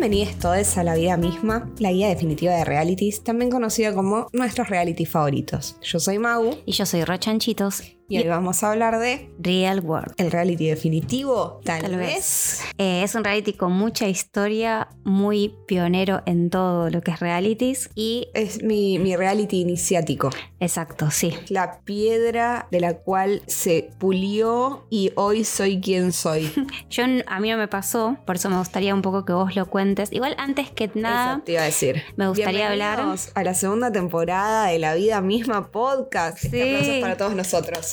Bienvenidos todos a La Vida Misma, la guía definitiva de realities, también conocida como nuestros reality favoritos. Yo soy Mau Y yo soy Rochanchitos. Y hoy vamos a hablar de Real World. el reality definitivo, tal, Tal vez. vez. Eh, es un reality con mucha historia, muy pionero en todo lo que es realities. Y, Es mi, mi reality iniciático, exacto, sí. la piedra de la cual se pulió y hoy soy quien soy. Yo, a mí no me pasó, por eso me gustaría un poco que vos lo cuentes. Igual antes que nada, te iba a decir. me gustaría hablar- a la segunda temporada de La Vida Misma Podcast. Este Sí. aplauso es para todos nosotros.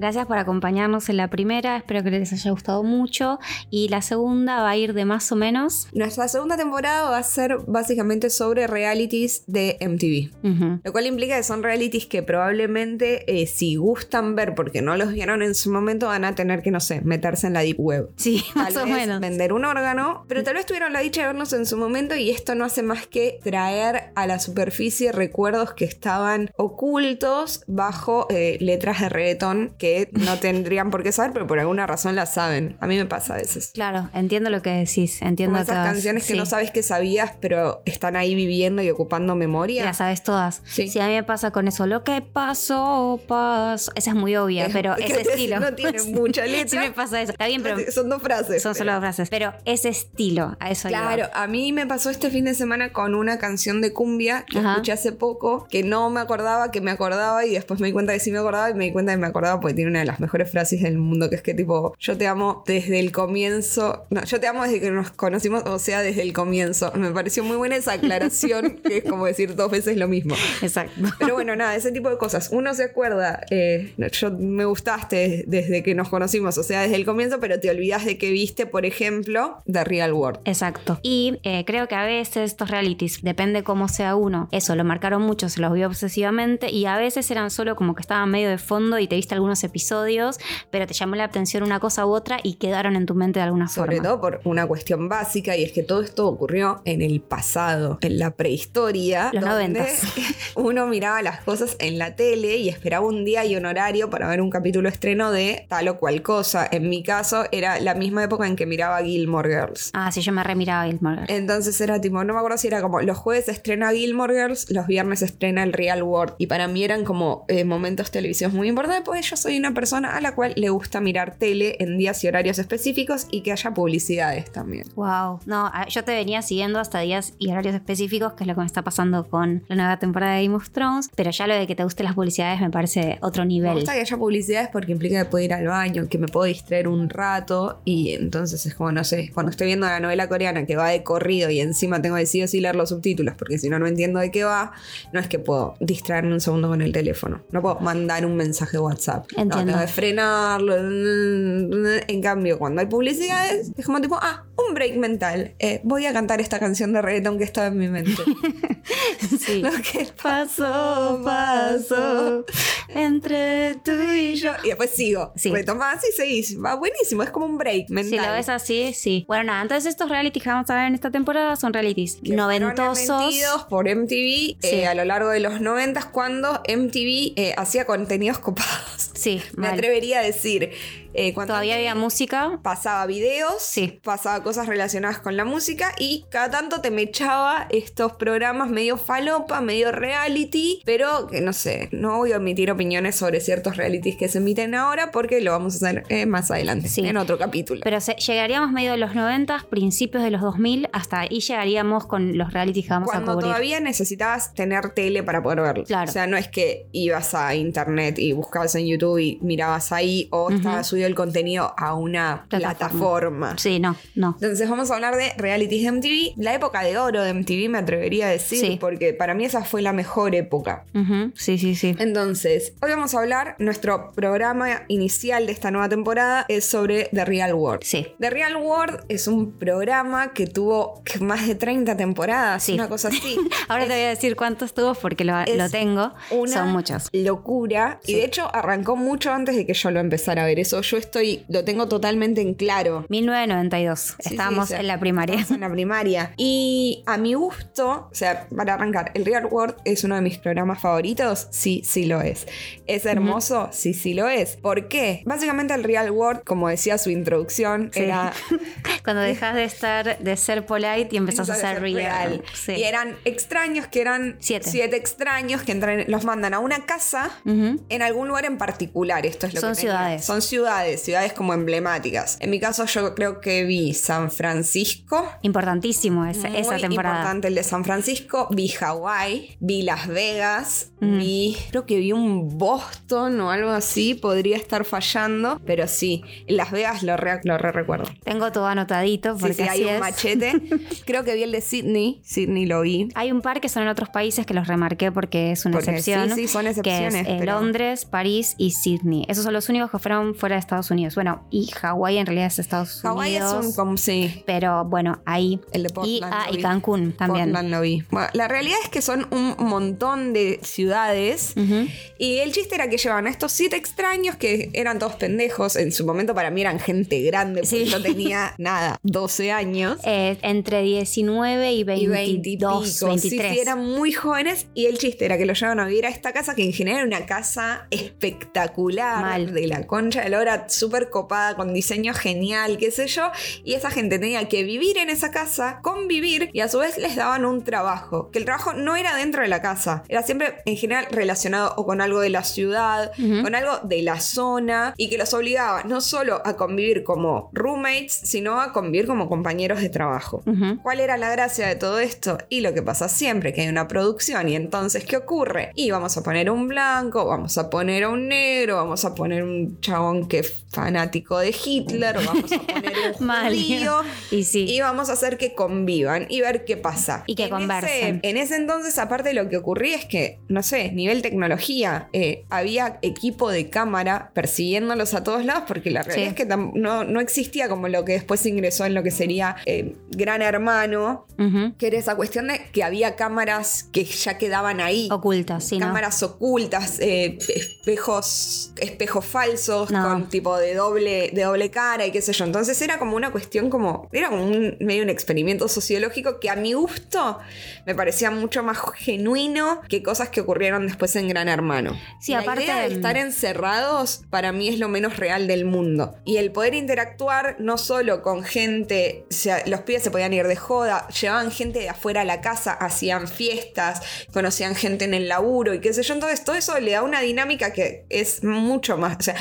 gracias por acompañarnos en la primera. Espero que les haya gustado mucho. Y la segunda va a ir de más o menos. Nuestra segunda temporada va a ser básicamente sobre realities de MTV. Lo cual implica que son realities que probablemente eh, si gustan ver porque no los vieron en su momento van a tener que, no sé, meterse en la deep web. Sí, Tal más o menos. vender un órgano, pero tal vez tuvieron la dicha de verlos en su momento y esto no hace más que traer a la superficie recuerdos que estaban ocultos bajo eh, letras de reggaetón que no tendrían por qué saber, pero por alguna razón las saben. A mí me pasa a veces. Claro, entiendo lo que decís. Entiendo Como esas todas. canciones que Sí. no sabes que sabías, pero están ahí viviendo y ocupando memoria. las sabes todas. Sí. Sí. a mí me pasa con eso. Lo que pasó, pasó. Esa es muy obvia, Es- pero ese no estilo. tiene mucha letra. Sí me pasa eso. Está bien, pero Son dos frases. son pero- solo dos frases. Pero ese estilo, a eso iba. Claro, a mí me pasó este fin de semana con una canción de cumbia que Ajá. escuché hace poco, que no me acordaba, que me acordaba y después me di cuenta que sí me acordaba y me di cuenta que me acordaba porque tiene una de las mejores frases del mundo, que es que tipo, yo te amo desde el comienzo, no, yo te amo desde que nos conocimos, o sea, desde el comienzo. Me pareció muy buena esa aclaración, que es como decir dos veces lo mismo. Exacto. Pero bueno, nada, ese tipo de cosas. Uno se acuerda, eh, yo me gustaste desde que nos conocimos, o sea, desde el comienzo, pero te olvidas de que viste, por ejemplo, The Real World. Exacto. Y eh, creo que a veces estos realities, depende cómo sea uno, eso lo marcaron mucho, se los vio obsesivamente y a veces eran solo como que estaban medio de fondo y te viste algunos episodios, pero te llamó la atención una cosa u otra y quedaron en tu mente de alguna Sobre forma. todo por una cuestión básica, y es que todo esto ocurrió en el pasado, en la prehistoria. Los donde. Uno miraba las cosas en la tele y esperaba un día y un horario para ver un capítulo estreno de tal o cual cosa. En mi caso, era la misma época en que miraba Gilmore Girls. Ah, sí, yo me remiraba Gilmore. Girls. Entonces era tipo, no me acuerdo si era como los jueves estrena Gilmore Girls, los viernes estrena el Real World. Y para mí eran como eh, momentos televisivos muy importantes, porque yo soy una persona a la cual le gusta mirar tele en días y horarios específicos y que haya publicidades también. Wow. No, a- yo te venía siguiendo hasta días y horarios específicos, que es lo que me está pasando con la nueva temporada de Game of Thrones. Pero ya lo de que te gusten las publicidades me parece otro Me nivel. gusta que haya publicidades porque implica que puedo ir al baño, que me puedo distraer un rato y entonces es como, no sé, cuando estoy viendo la novela coreana que va de corrido y encima tengo que sí o sí leer los subtítulos porque si no, no entiendo de qué va, no es que puedo distraerme un segundo con el teléfono. No puedo mandar un mensaje WhatsApp. No, Entiendo. tengo que frenarlo. En cambio, cuando hay publicidades, es como tipo, ah, un break mental. Eh, voy a cantar esta canción de reggaeton que estaba en mi mente. Sí. Lo que pasó, pasó entre tú y yo. Y después sigo. Sí. Retomás y seguís. Va buenísimo, es como un break mental. Si lo ves así, sí. Bueno, nada, entonces estos realities que vamos a ver en esta temporada son realities Que noventosos. por MTV Sí. eh, a lo largo de los 90 cuando MTV eh, hacía contenidos copados. Sí, Me mal. atrevería a decir. Eh, cuando Todavía había música. Pasaba videos, Sí. pasaba cosas relacionadas con la música y cada tanto te me echaba estos programas medio falopa, medio reality, pero que no sé, no voy a emitir opiniones sobre ciertos realities que se emiten ahora porque lo vamos a hacer eh, más adelante, Sí. en otro capítulo. Pero se- llegaríamos medio de los 90, principios de los 2000, hasta ahí llegaríamos con los realities que vamos Cuando a cubrir. todavía necesitabas tener tele para poder verlo. Claro. O sea, no es que ibas a internet y buscabas en YouTube y mirabas ahí o estaba subido el contenido a una Plataforma. plataforma. Sí, no, no. Entonces vamos a hablar de realities de MTV. La época de oro de MTV me atrevería a decir, Sí. porque para mí esa fue la mejor época. Sí, sí, sí. Entonces, hoy vamos a hablar, nuestro programa inicial de esta nueva temporada es sobre The Real World. Sí. The Real World es un programa que tuvo más de 30 temporadas, Sí. una cosa así. Ahora te voy a decir cuántos tuvo porque lo, tengo. Una Son muchos. locura. Y de hecho arrancó mucho antes de que yo lo empezara a ver. Eso yo estoy, lo tengo totalmente en claro. 1992. Sí, Estábamos sí, en la primaria. estábamos en la primaria. Y a mi gusto, o sea, para arrancar, ¿el Real World es uno de mis programas favoritos? Sí, sí lo es. ¿Es hermoso? Sí, sí lo es. ¿Por qué? Básicamente el Real World, como decía su introducción, era Cuando dejas de estar, de ser polite y empezás a ser real. Sí. Y eran extraños que eran Siete. extraños que entran, los mandan a una casa en algún lugar en particular. Esto es lo Son que tenía. ciudades. Son ciudades, ciudades como emblemáticas. En mi caso, yo creo que vi San Francisco. Importantísimo esa, Muy esa temporada. importante el de San Francisco. Vi Hawái, vi Las Vegas, Mm. vi. Creo que vi un Boston o algo así. Podría estar fallando, pero sí, en Las Vegas lo re, lo re recuerdo. Tengo todo anotadito Sí, porque sí, así hay un es. machete. Creo que vi el de Sydney. Sydney lo vi. Hay un par que son en otros países que los remarqué porque es una Porque excepción. sí, sí, son Que es excepciones, eh, pero- Londres, París y Sydney. Esos son los únicos que fueron fuera de Estados Unidos. Bueno, y Hawái en realidad es Estados Hawái es Unidos. un. Como, sí. Pero bueno, ahí. El de y, ah, y. Cancún también. Portland lo vi. Bueno, la realidad es que son un montón de ciudades. Y el chiste era que llevaban a estos siete extraños que eran todos pendejos. En su momento para mí eran gente grande, porque Sí. yo tenía nada, 12 años. Eh, entre 19 y Y 22, 20 y pico. Sí, 23. sí, eran muy jóvenes. Y el chiste era que lo llevaban a vivir a esta casa, que en general era una casa espectacular. Mal. De la concha de la hora, súper copada, con diseño genial, qué sé yo. Y esa gente tenía que vivir en esa casa, convivir, y a su vez les daban un trabajo. Que el trabajo no era dentro de la casa, era siempre en general relacionado o con algo de la ciudad, Ujú. con algo de la zona, y que los obligaba no solo a convivir como roommates, sino a convivir como compañeros de trabajo. ¿Cuál era la gracia de todo esto? Y lo que pasa siempre, que hay una producción y entonces, ¿qué ocurre? Y vamos a poner un blanco, vamos a poner a un negro, vamos a poner un chabón que es fanático de Hitler, vamos a poner un judío. Y sí. Y vamos a hacer que convivan y ver qué pasa. Y que En conversen. ese- en ese entonces, aparte, lo que ocurría es que, no sé, nivel tecnología, eh, había equipo de cámara persiguiéndolos a todos lados, porque la realidad Sí. es que no, no existía como lo que después ingresó en lo que sería eh, Gran Hermano, que era esa cuestión de que había cámaras que ya quedaban ahí. Ocultas, sí, ¿no? cámaras ocultas, eh, espejos, espejos falsos No. con tipo de doble, de doble cara y qué sé yo. Entonces era como una cuestión como, era como un medio un experimento sociológico que a mi gusto me parecía mucho más genuino que cosas que ocurrieron después en Gran Hermano. Sí, La aparte, idea de estar encerrados para mí es lo menos real del mundo. Y el poder interactuar no solo con gente, o sea, los pibes se podían ir de joda, llevaban gente de afuera a la casa, hacían fiestas, conocían gente en el laburo y qué sé yo. Entonces todo eso le da una dinámica que es mucho más, o sea...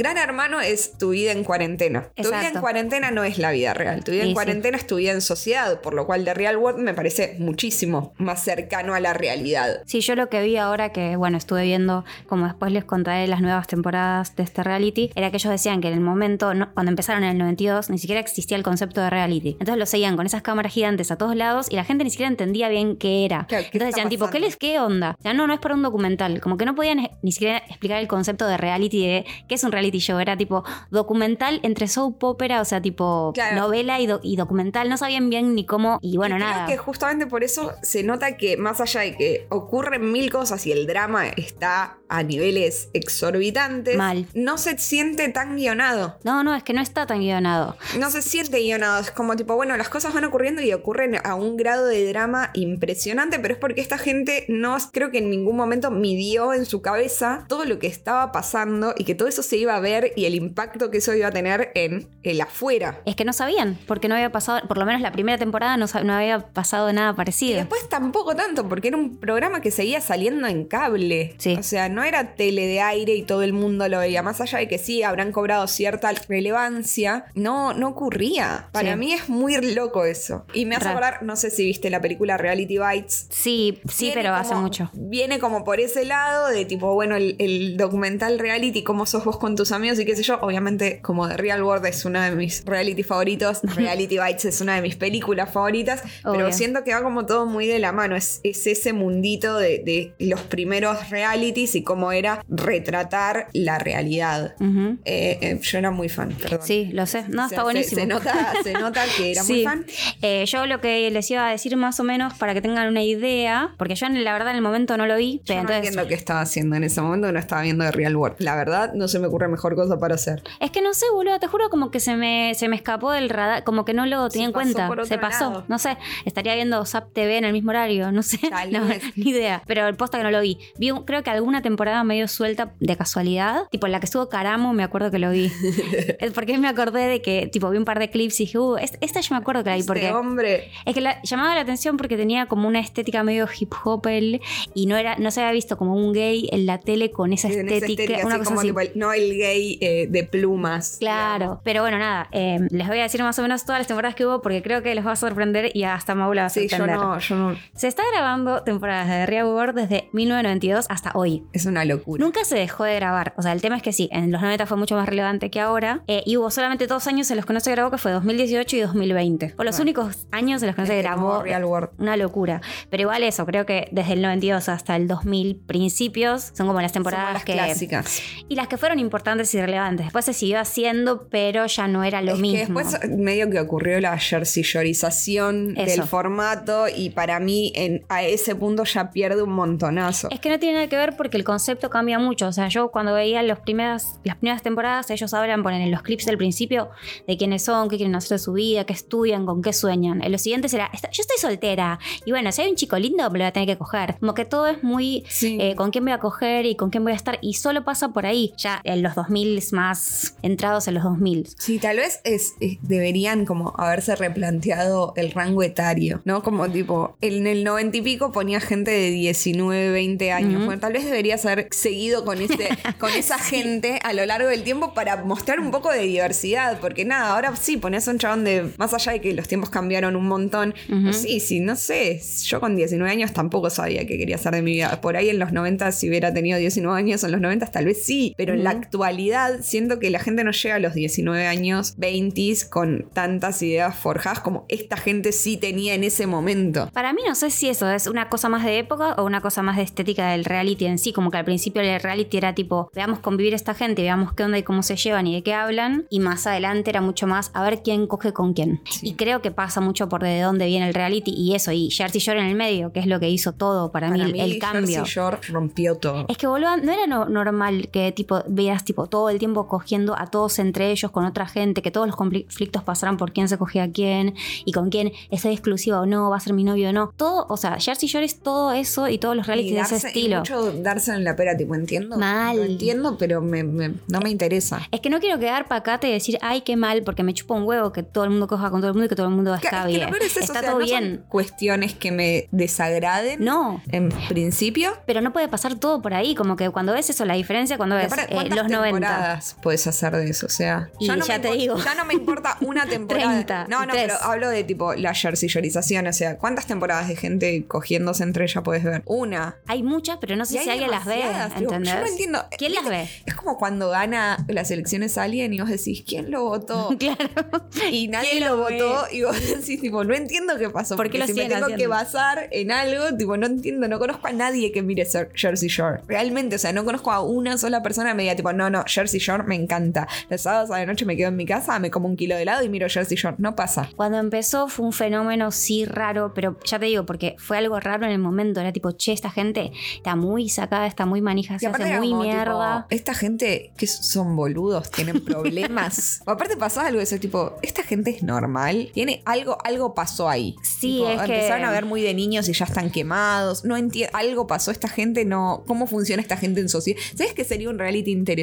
Gran Hermano es tu vida en cuarentena. Tu vida en cuarentena no es la vida real. Tu vida Sí, en sí. cuarentena es tu vida en sociedad, por lo cual The Real World me parece muchísimo más cercano a la realidad. Sí, yo lo que vi ahora que, bueno, estuve viendo, como después les contaré las nuevas temporadas de este reality, era que ellos decían que en el momento, no- cuando empezaron en el 92, ni siquiera existía el concepto de reality. Entonces lo seguían con esas cámaras gigantes a todos lados y la gente ni siquiera entendía bien qué era. Claro, ¿qué Entonces decían, tipo, ¿qué, les, ¿qué onda? O sea, no, no es para un documental. Como que no podían ni siquiera explicar el concepto de reality, de qué es un reality show. Era tipo documental entre soap opera, o sea, tipo Claro. novela y, do- y documental. No sabían bien ni cómo, y bueno, Y creo nada. que justamente por eso se nota que más allá de que ocurren mil cosas y el drama está a niveles exorbitantes, Mal. no se siente tan guionado. No, no, es que no está tan guionado. No se siente guionado, es como tipo, bueno, las cosas van ocurriendo y ocurren a un grado de drama impresionante, pero es porque esta gente no, creo que en ningún momento midió en su cabeza todo lo que estaba pasando y que todo eso se iba a ver y el impacto que eso iba a tener en el afuera. Es que no sabían, porque no había pasado, por lo menos la primera temporada no, no había pasado nada Y parecido. después tampoco tanto, porque era un programa que seguía saliendo en cable. Sí. O sea, no era tele de aire y todo el mundo lo veía. Más allá de que sí, habrán cobrado cierta relevancia, no, no ocurría. Para Sí. mí es muy loco eso. Y me hace Ra- acordar, no sé si viste la película Reality Bites. Sí, sí, Viene pero hace mucho. Viene como por ese lado de tipo, bueno, el, el documental reality, cómo sos vos con tus amigos y qué sé yo. Obviamente, como The Real World es uno de mis reality favoritos, Reality Bites es una de mis películas favoritas, pero siento que va como todo muy de la mano. Es, es ese mundito de, de los primeros realities y cómo era retratar la realidad. Eh, eh, yo era muy fan, perdón. Sí, lo sé. No, O sea, está buenísimo. Se, nota, se nota que era muy fan. Eh, yo lo que les iba a decir más o menos para que tengan una idea, porque yo la verdad en el momento no lo vi, Yo pero no entonces entiendo qué estaba haciendo en ese momento, no estaba viendo de Real World. La verdad, no se me ocurre mejor cosa para hacer. Es que no sé, boludo, te juro como que se me, se me escapó del radar, como que no lo tenía en cuenta. por otro Se pasó. lado. No sé, estaría viendo Zap TV en el mismo horario, no sé. No, ni idea. Pero el posta que no lo vi. Vi un- creo que alguna temporada medio suelta de casualidad. Tipo en la que estuvo Caramo, me acuerdo que lo vi. Es porque me acordé de que, tipo, vi un par de clips y dije, uh, es- esta yo me acuerdo que la vi porque. Este hombre. Es que la, llamaba la atención porque tenía como una estética medio hip hop y no era no se había visto como un gay en la tele con esa estética, estética, una así cosa como así. tipo no el gay eh, de plumas. Claro, pero bueno, nada, eh, les voy a decir más o menos todas las temporadas que hubo porque creo que los va a sorprender y hasta Maula va a Sí, yo sorprender. no, yo no. Se está grabando temporadas de Real World desde 1992 hasta hoy. Es una locura. Nunca se dejó de grabar. O sea, el tema es que sí, en los 90 fue mucho más relevante que ahora. eh, y hubo solamente dos años en los que no se grabó, que fue 2018 y 2020. Fue los Bueno. únicos años en los que no se grabó. Real World. Una locura. Pero igual eso, creo que desde el 92 hasta el 2000 principios son como las Son temporadas las que... clásicas. Y las que fueron importantes y relevantes. Después se siguió haciendo, pero ya no era lo es mismo. que después medio que ocurrió la jerseyorización Eso. del formato y para mí en, a ese punto ya pierde un montonazo. Es que no tiene nada que ver porque el concepto cambia mucho. O sea, yo cuando veía los primeras, las primeras temporadas, ellos hablan, ponen en los clips del principio de quiénes son, qué quieren hacer de su vida, qué estudian, con qué sueñan. En los siguientes era, "Esta- yo estoy soltera. Y bueno, si hay un chico lindo, me lo voy a tener que coger. Como que todo es muy Sí. eh, con quién voy a coger y con quién voy a estar. Y solo pasa por ahí. Ya en los 2000 más entrados en los 2000. Sí, tal vez es, es- deberían como haberse replanteado el rango etario, ¿no? Como tipo, en el noventa y pico ponía gente de 19, 20 años. Bueno, tal vez deberías haber seguido con, ese, con esa gente a lo largo del tiempo para mostrar un poco de diversidad, porque nada, ahora sí, pones a un chabón de, más allá de que los tiempos cambiaron un montón, sí, sí, no sé, yo con 19 años tampoco sabía qué quería hacer de mi vida. Por ahí en los 90, si hubiera tenido 19 años en los 90, tal vez sí, pero en la Ujú. Actualidad siento que la gente no llega a los 19 años, 20 con tantas ideas forjadas como esta gente sí tenía en ese momento. Para mí no sé si eso es una cosa más de época o una cosa más de estética del reality en sí, como que al principio el reality era tipo, veamos convivir esta gente, veamos qué onda y cómo se llevan y de qué hablan, y más adelante era mucho más a ver quién coge con quién. Sí. Y creo que pasa mucho por de dónde viene el reality y eso, y Jersey Shore en el medio, que es lo que hizo todo para, mí, el cambio. Jersey Shore rompió todo. Es que boludo, no era no- normal que tipo veas tipo todo el tiempo cogiendo a todos entre ellos con otra gente, que todos los conflictos pasaran por quién se cogía a quién y con quién estoy exclusiva o no, va a ser mi novio o no. Todo, o sea, Jersey Shore es todo eso y todos los reality Y de ese darse- y estilo. mucho darse en la pera, tipo, entiendo. Mal. Lo entiendo, pero me- me- no me interesa. Es que no quiero quedar pacata y decir, ay, qué mal, porque me chupa un huevo que todo el mundo coja con todo el mundo y que todo el mundo está bien. es eso, está o sea, todo no son bien. cuestiones que me desagraden. No, En principio. pero no puede pasar todo por ahí, como que cuando ves eso, la diferencia cuando ves eh, ¿cuántas los 90. Temporadas puedes hacer de eso? O sea, Y no ya me te digo. Ya no me importa una temporada. 30, no, no, tres. pero hablo de tipo la jerseyorización. O sea, ¿cuántas temporadas de gente cogiéndose entre ella puedes ver? Una. Hay muchas, pero no sé si alguien las ve, tipo, ¿entendés? Yo no entiendo. ¿Quién las ¿Viste? ve? Es como cuando gana las elecciones alguien y vos decís, ¿quién lo votó? Claro. Y nadie ¿Quién lo lo votó y vos decís, tipo, no entiendo qué pasó. ¿Por qué porque lo si me tengo que basar en algo, tipo, no entiendo, no conozco a nadie que mire Ser- Jersey Shore. Realmente, o sea, no conozco a una sola persona que me diga, tipo, no, no, Jersey Shore me encanta. Los sábados a la noche me quedo en mi casa, me como un kilo de helado y miro Jersey Shore. No pasa. Cuando empezó fue un fenómeno sí raro, pero ya te digo, porque fue algo raro en el momento. Era tipo, che, esta gente está muy sacada, está muy manija, se hace muy como, mierda. tipo, esta gente que son boludos, tienen problemas. o aparte pasaba algo de eso, tipo, esta gente es normal. Tiene algo, algo pasó ahí. Sí, Tipo, es que- empezaron a ver muy de niños y ya están quemados. No entiendo. Algo pasó. Esta gente no. ¿Cómo funciona esta gente en sociedad? ¿Sabes que sería un reality interesante?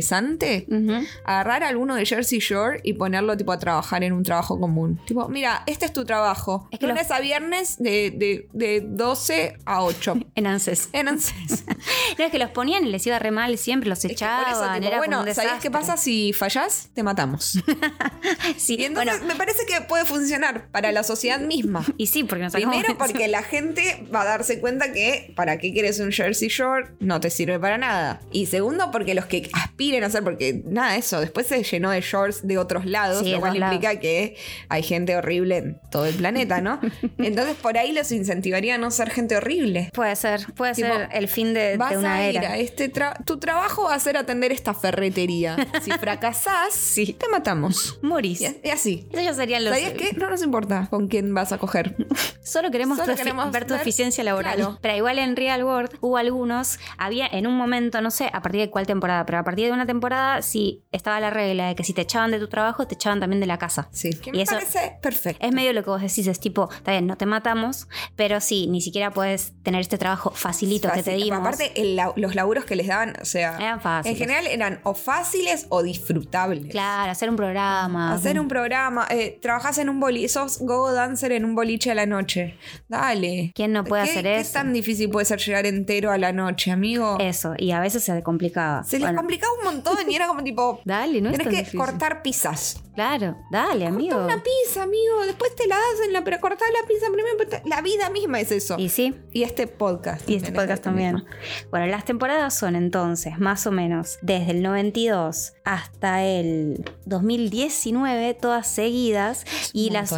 Ujú. Agarrar a alguno de Jersey Shore y ponerlo tipo a trabajar en un trabajo común. Tipo, mira, este es tu trabajo. Es que Lunes a viernes de, de, de 12 a 8. En ANSES. En ANSES. No, es que los ponían y les iba re mal siempre, los Es que echaban. eso, tipo, era como bueno, ¿sabías qué pasa si fallás? Te matamos. Sí, Y entonces bueno, me parece que puede funcionar para la sociedad misma. y sí, porque nos Primero eso. porque la gente va a darse cuenta que para qué quieres un Jersey Shore no te sirve para nada. Y segundo porque los que aspiren a hacer, porque nada, eso, después se llenó de shorts de otros lados, Sí, lo cual lados. implica que hay gente horrible en todo el planeta, ¿no? Entonces por ahí los incentivaría a no ser gente horrible. Puede ser, puede Tipo, ser el fin de, Vas de una a ir era. a este tra- tu trabajo va a ser atender esta ferretería. Si fracasás, te matamos. Morís. Y así. Eso ya serían los. ¿Sabías qué? No nos importa con quién vas a coger. Solo queremos, Solo tu efi- queremos ver tu eficiencia laboral. Claro. Pero igual en Real World hubo algunos, había en un momento, no sé a partir de cuál temporada, pero a partir de una temporada temporada sí estaba la regla de que si te echaban de tu trabajo, te echaban también de la casa. Sí, que Y me eso- parece perfecto. Es medio lo que vos decís, es tipo, está bien, no te matamos, pero sí, ni siquiera puedes tener este trabajo facilito que te Fácil. dimos. Aparte, el los laburos que les daban, o sea, Eran fáciles. en general eran o fáciles o disfrutables. Claro, hacer un programa. Hacer un programa, eh, trabajás en un boliche, sos go dancer en un boliche a la noche. Dale. ¿Quién no puede ¿Qué- hacer ¿Qué eso? tan difícil puede ser llegar entero a la noche, amigo? Eso, y a veces se complicaba. Se les complicaba un montón y era como tipo. Dale, no es Tenés tan que difícil. cortar pizzas. Claro, dale, amigo. Corta una pizza, amigo. Después te la hacen, la, pero cortar la pizza primero. La vida misma es eso. Y sí, Y este podcast. Y este podcast también. Bueno, las temporadas son entonces más o menos desde el 92 hasta el 2019, todas seguidas. Y las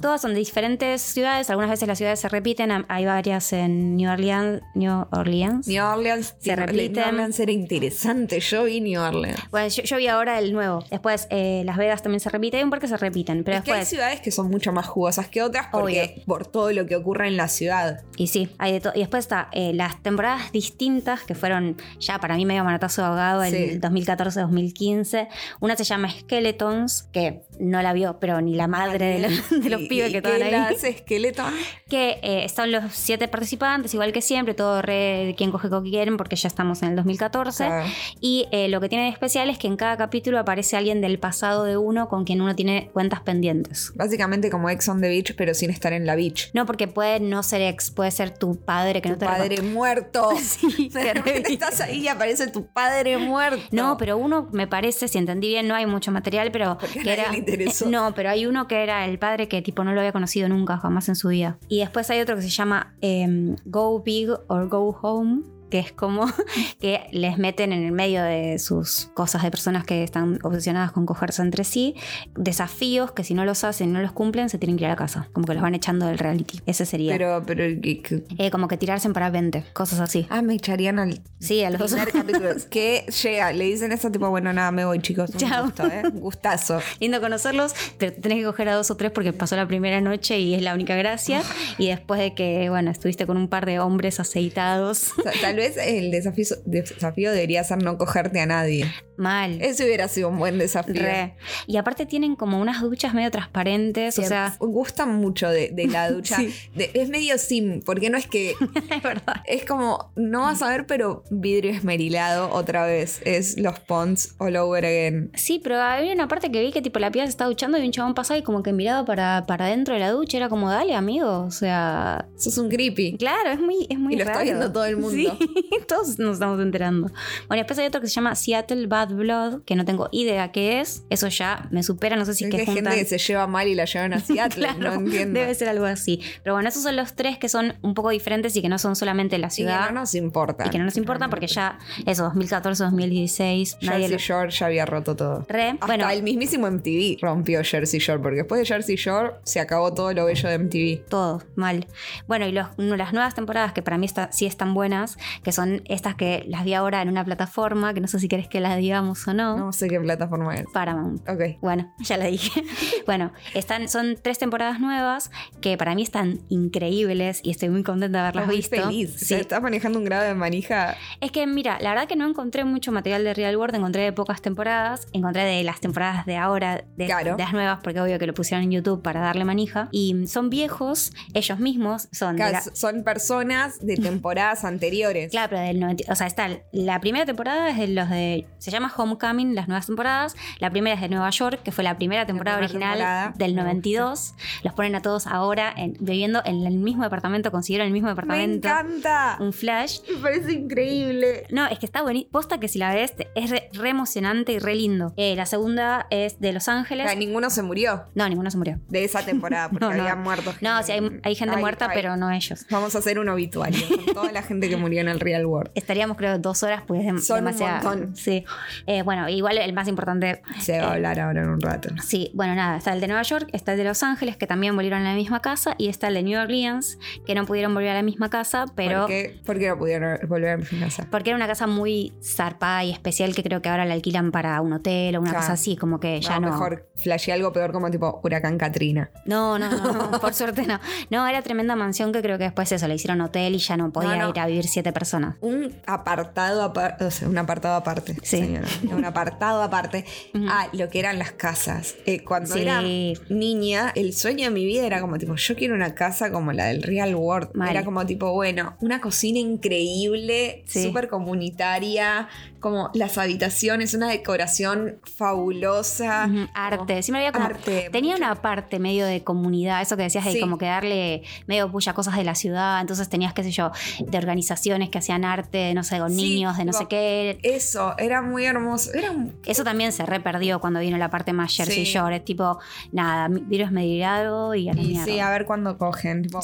todas son de diferentes ciudades. Algunas veces las ciudades se repiten. Hay varias en New Orleans. New Orleans. New Orleans. Se New repiten. Orleans era interesante. Yo vi New Orleans. Bueno, yo, yo vi ahora el nuevo. Después eh, Las Vegas también se repite. Hay un par que se repiten. Pero es que hay después. ciudades que son mucho más jugosas que otras porque por todo lo que ocurre en la ciudad. Y sí, hay de todo. Y después está eh, las temporadas distintas que fueron ya para mí medio manatazo de ahogado el Sí. 2014-2015. Una se llama Skeletons, que no la vio, pero ni la madre de, los- de los Y- pibes y que estaban la ahí. hace Skeleton? Que eh, están los siete participantes, igual que siempre, todo re quien coge con quieren, porque ya estamos en el 2014. Claro. Y eh, lo que tiene de especial es que en cada capítulo aparece alguien del pasado de uno con quien uno tiene cuentas pendientes. Básicamente como Ex on the Beach, pero sin estar en la beach. No, porque puede no ser ex, puede ser tu padre que no te Padre muerto. Sí, de que repente re- estás ahí y aparece tu padre muerto. No, pero uno me parece, si entendí bien, no hay mucho material, pero Porque que era le interesó. No, pero hay uno que era el padre que tipo no lo había conocido nunca, jamás en su vida. Y después hay otro que se llama em, Go Big or Go Home, que es como que les meten en el medio de sus cosas de personas que están obsesionadas con cogerse entre sí, desafíos que si no los hacen, no los cumplen, se tienen que ir a la casa, como que los van echando del reality. Ese sería. Pero, pero. Eh, como que tirarse en parapente, cosas así. Ah, me echarían al Sí, a los dos. primer capítulo. Que llega, le dicen eso tipo, bueno, nada, me voy, chicos. Un Chao. gusto, ¿eh? Gustazo. Lindo conocerlos, pero te tenés que coger a dos o tres porque pasó la primera noche y es la única gracia. Y después de que, bueno, estuviste con un par de hombres aceitados, tal vez el desafío, desafío debería ser no cogerte a nadie. mal. Ese hubiera sido un buen desafío. Re. Y aparte tienen como unas duchas medio transparentes, o sea, gusta mucho de, de la ducha. Sí. De- es medio sim, porque no es que. es verdad. Es como, no vas a ver, pero vidrio esmerilado otra vez. Es los Ponds all over again. Sí, pero había una parte que vi que tipo la piba se estaba duchando y un chabón pasaba y como que miraba para, para dentro de la ducha, era como, dale amigo, o sea, Sos un creepy. Claro, es muy, es muy Y lo está viendo todo el mundo. Sí, todos nos estamos enterando. Bueno, después hay otro que se llama Seattle Bad Blood, que no tengo idea qué es. Eso ya me supera, no sé si Es que que hay gente juntan... que se lleva mal y la llevan a Seattle. Claro, no entiendo. debe ser algo así. Pero bueno, esos son los tres que son un poco diferentes y que no son solamente la Y que ciudad. no nos importa. y que no nos importan porque ya, eso, 2014, 2016, nadie Jersey lo... Shore ya había roto todo. Re, Hasta bueno, el mismísimo MTV rompió Jersey Shore, porque después de Jersey Shore se acabó todo lo bello de MTV. todo mal. Bueno, y los- las nuevas temporadas que para mí está- sí están buenas, que son estas que las vi ahora en una plataforma, que no sé si querés que las digamos o no. No sé qué plataforma es. Paramount. Ok. Bueno, ya la dije. bueno, están, son tres temporadas nuevas que para mí están increíbles y estoy muy contenta de haberlas muy visto. feliz. Sí. O sea, estás manejando un grado de manija. Es que mira, la verdad que no encontré mucho material de Real World, encontré de pocas temporadas, encontré de las temporadas de ahora, de, Claro. de las nuevas, porque obvio que lo pusieron en YouTube para darle manija. Y son viejos, ellos mismos, son de la- Claro, Son personas de temporadas anteriores. Claro, pero del 90 o sea, está la primera temporada es de los de se llama Homecoming, las nuevas temporadas. La primera es de Nueva York, que fue la primera temporada primera original temporada. del Me 92. Los ponen a todos ahora en- viviendo en el mismo departamento, consiguieron el mismo Me departamento. encanta. Un flash. Me parece increíble. No, es que está buenísimo. Posta que si la ves, es re, re emocionante y re lindo. Eh, la segunda es de Los Ángeles. O sea, ninguno se murió No, ninguno se murió. de esa temporada porque No, no. había muerto. No, sí, hay, hay gente Ay, muerta, ay. pero no ellos. Vamos a hacer un obituario con toda la gente que murió en el Real World. Estaríamos, creo, dos horas, pues es dem- Son un demasiado. montón. Sí. Eh, bueno, igual el más importante Se va a hablar ahora en un rato. Sí, bueno, nada, está el de Nueva York, está el de Los Ángeles, que también volvieron a la misma casa, y está el de New Orleans, que no pudieron volver a la misma casa, pero... ¿Por qué, por qué no pudieron volver a mi casa? Porque era una casa muy zarpada y especial que creo que ahora la alquilan para un hotel o una Claro. cosa así, como que ya no. Mejor flasheé algo peor como tipo Huracán Katrina. No, no, no, no, por suerte no. No, era tremenda mansión que creo que después eso, le hicieron hotel y ya no podía No, no. ir a vivir siete Y Un apartado aparte, o sea, un apartado aparte, Sí. señora. Un apartado aparte a lo que eran las casas. Eh, cuando Sí. era niña, el sueño de mi vida era como tipo, yo quiero una casa como la del Real World. Mal. Era como tipo, bueno, una cocina increíble, Sí. súper comunitaria, como las habitaciones, una decoración fabulosa. Ujú, como Arte, siempre había como. arte, tenía una parte medio de comunidad, eso que decías de Sí. como que darle medio puya cosas de la ciudad. Entonces tenías, qué sé yo, de organizaciones que hacían arte, no sé, con Sí, niños, de no sé qué. Eso, era muy hermoso. Era un Eso también se re perdió cuando vino la parte más Jersey Sí. Shore. Es tipo, nada, virus medirado y a la mierda. sí, a ver cuándo cogen. Tipo,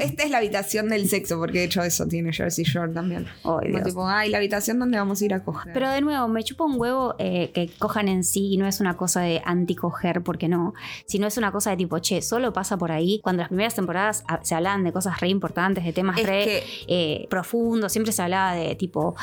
Esta es la habitación del sexo, porque de hecho eso tiene Jersey Shore también. Como Dios. tipo, ay, la habitación donde vamos a ir a coger. Pero de nuevo, me chupa un huevo eh, que cojan en sí y no es una cosa de anticoger, porque no, sino es una cosa de tipo, che, solo pasa por ahí. Cuando las primeras temporadas ah, se hablaban de cosas re importantes, de temas Es re que- eh, profundos, siempre se hablaba de tipo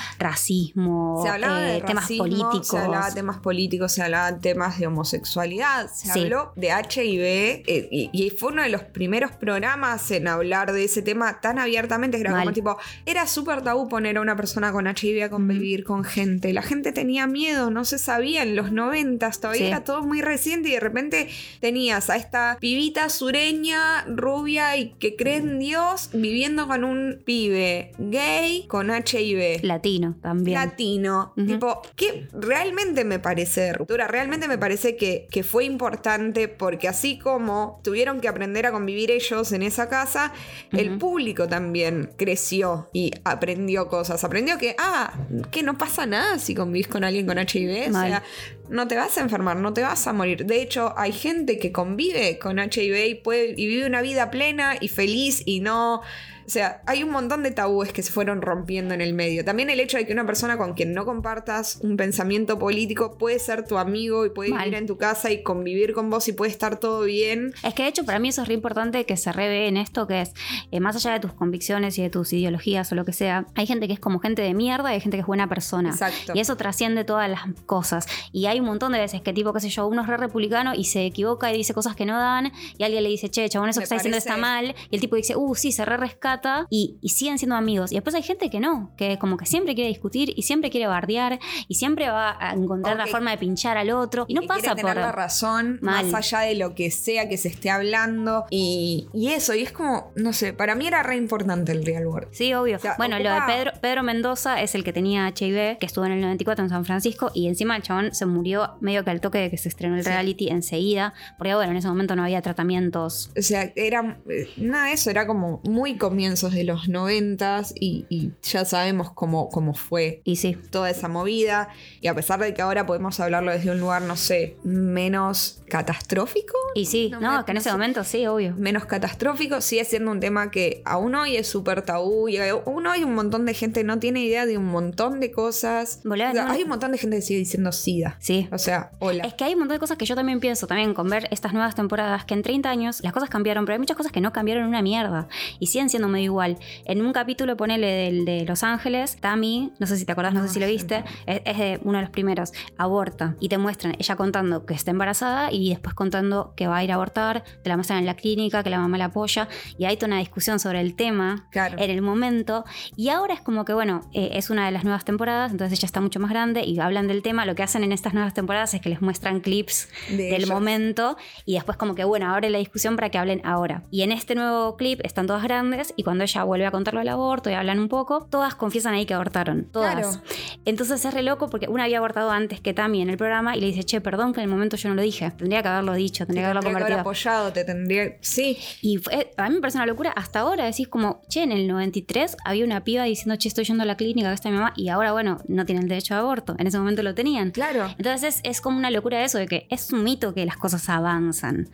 racismo, se hablaba eh, de temas racismo, políticos. se hablaba de temas políticos, se hablaba de temas de homosexualidad, se Sí. habló de HIV y, y fue uno de los primeros programas en hablar de ese tema tan abiertamente. que Era Mal. como tipo, era súper tabú poner a una persona con HIV a convivir con gente. La gente tenía miedo, no se sabía en los noventas, todavía Sí. era todo muy reciente y de repente tenías a esta pibita sureña, rubia y que cree en Dios viviendo con un pibe gay con HIV Latino también. latino. Tipo, que realmente me parece de ruptura. Realmente me parece que, que fue importante porque así como tuvieron que aprender a convivir ellos en esa casa, el público también creció y aprendió cosas. Aprendió que, ah, que no pasa nada si convivís con alguien con HIV. O sea, no te vas a enfermar, no te vas a morir. De hecho, hay gente que convive con HIV y, puede, y vive una vida plena y feliz y no... O sea, hay un montón de tabúes que se fueron rompiendo en el medio. También el hecho de que una persona con quien no compartas un pensamiento político puede ser tu amigo y puede Mal. vivir en tu casa y convivir con vos y puede estar todo bien. Es que de hecho para mí eso es re importante que se revé en esto, que es, eh, más allá de tus convicciones y de tus ideologías o lo que sea, hay gente que es como gente de mierda y hay gente que es buena persona. Exacto. Y eso trasciende todas las cosas. Y hay un montón de veces que tipo, qué sé yo, uno es re republicano y se equivoca y dice cosas que no dan y alguien le dice, che, chabón, eso Me que está diciendo está mal. Y el tipo dice, uh, sí, se re rescata y, y siguen siendo amigos. Y después hay gente que no, que como que siempre quiere discutir y siempre quiere bardear y siempre va a encontrar O la forma de pinchar al otro. Y no que pasa tener por... la razón Mal. más allá de lo que sea que se esté hablando y, y eso y es como no sé para mí era re importante el real world Sí, obvio. O sea, bueno, lo de Pedro, Pedro Mendoza es el que tenía HIV, que estuvo en el 94 en San Francisco, y encima el chabón se murió medio que al toque de que se estrenó el Sí. reality enseguida, porque bueno, en ese momento no había tratamientos. o sea era eh, nada de eso era como muy comienzos de los noventas y, y ya sabemos cómo, cómo fue Y sí, toda esa movida y a pesar de que ahora podemos hablarlo desde un lugar no sé menos catastrófico y sí, No no, me- que en no ese sé. momento sí, obvio. menos catastrófico, sigue siendo un tema que aún hoy es súper tabú y aún hoy un montón de gente no tiene idea de un montón de cosas. Boluda, O sea, no- Hay un montón de gente que sigue diciendo SIDA. Sí. O sea, hola. Es que hay un montón de cosas que yo también pienso, también con ver estas nuevas temporadas, que en 30 años las cosas cambiaron, pero hay muchas cosas que no cambiaron una mierda y siguen siendo medio igual. En un capítulo, ponele del de Los Ángeles, Tammy, no sé si te acordás, no, No, sé si lo viste, es, es de uno de los primeros, aborta y te muestran ella contando que está embarazada y después contando que va a ir a abortar, te la muestran en la clínica, que la mamá la apoya y hay toda una discusión sobre el tema Claro. en el momento. Y ahora es como que, bueno, eh, es una de las nuevas temporadas, entonces ella está mucho más grande y hablan del tema. Lo que hacen en estas nuevas temporadas es que les muestran clips De del ellos. momento y después como que, bueno, abre la discusión para que hablen ahora. Y en este nuevo clip están todas grandes y cuando ella vuelve a contarlo del aborto y hablan un poco, todas confiesan ahí que abortaron. Todas. Claro. Entonces es re loco porque una había abortado antes que Tami en el programa y le dice, che, perdón que en el momento yo no lo dije. Tendría que haberlo dicho, Te tendría que haberlo tendría que haber convertido. apoyado, te tendría. Sí. Y fue- a mí me parece una locura. Hasta ahora decís como, che, en el 93 había una piba diciendo, che, estoy yendo a la clínica, que está mi mamá, y ahora, bueno, no tienen el derecho de aborto. En ese momento lo tenían. Claro. Entonces es, es como una locura eso de que es un mito que las cosas avanzan.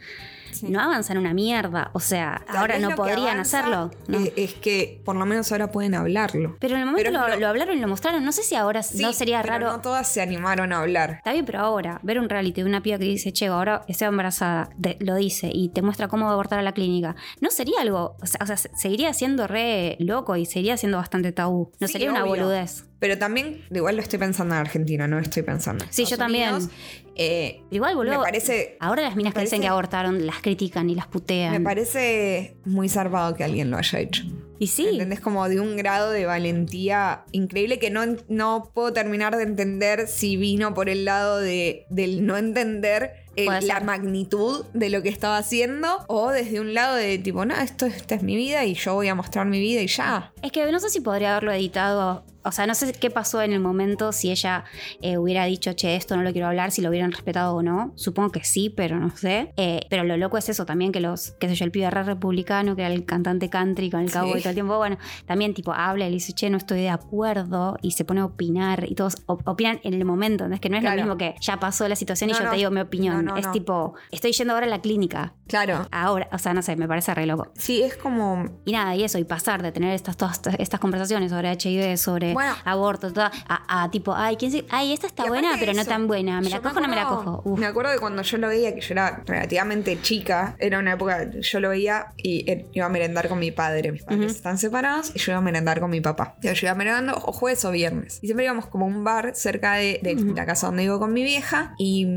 Sí. No avanzan una mierda. O sea, Tal ahora no podrían avanza, hacerlo. ¿no? eh, es que por lo menos ahora pueden hablarlo. pero en el momento lo, no- lo hablaron y lo mostraron. No sé si ahora Sí, no sería pero raro. No todas se animaron a hablar. Está bien, pero ahora, ver un reality de una piba que dice, che, ahora estoy embarazada, de- lo dice, y te muestra cómo abortar a la clínica, ¿no sería algo, o sea, o sea, se- seguiría siendo re loco y seguiría siendo bastante tabú? No Sí, sería una boludez. Pero también, igual lo estoy pensando en Argentina, no estoy pensando en Sí, Estados yo también. Eh, igual, boludo, me parece, ahora las minas que dicen parece- que abortaron las critican y las putean. me parece muy zarpado que alguien lo haya hecho. Y sí. ¿Entendés? Como de un grado de valentía increíble que no, no puedo terminar de entender si vino por el lado de, del no entender la magnitud de lo que estaba haciendo o desde un lado de tipo, no, esto, esta es mi vida y yo voy a mostrar mi vida y ya. Es que no sé si podría haberlo editado. O sea, no sé qué pasó en el momento, si ella eh, hubiera dicho, che, esto no lo quiero hablar, si lo hubieran respetado o no. Supongo que sí, pero no sé. Eh, pero lo loco es eso también, que los, qué sé yo, el pibe re republicano, que era el cantante country con el Sí. cowboy todo el tiempo, bueno, también tipo habla y le dice, che, no estoy de acuerdo, y se pone a opinar, y todos op- opinan en el momento. ¿entendés? que no es Claro. lo mismo que ya pasó la situación y No, yo no. te digo mi opinión. No, no, es no. tipo, estoy yendo ahora a la clínica. Claro. Ahora, o sea, no sé, me parece re loco. Sí, es como. Y nada, y eso, y pasar de tener estas, todas estas- conversaciones sobre HIV, sobre Bueno. aborto, toda, a, a tipo, ay, ¿quién se- ay, esta está buena, pero no tan buena. ¿Me la cojo o no me la cojo? Uf. Me acuerdo de cuando yo lo veía, que yo era relativamente chica, era una época, yo lo veía y eh, iba a merendar con mi padre. Mis padres. Están separados y yo iba a merendar con mi papá. Yo iba merendando o jueves o viernes. Y siempre íbamos como a un bar cerca de, de la casa donde vivo con mi vieja y.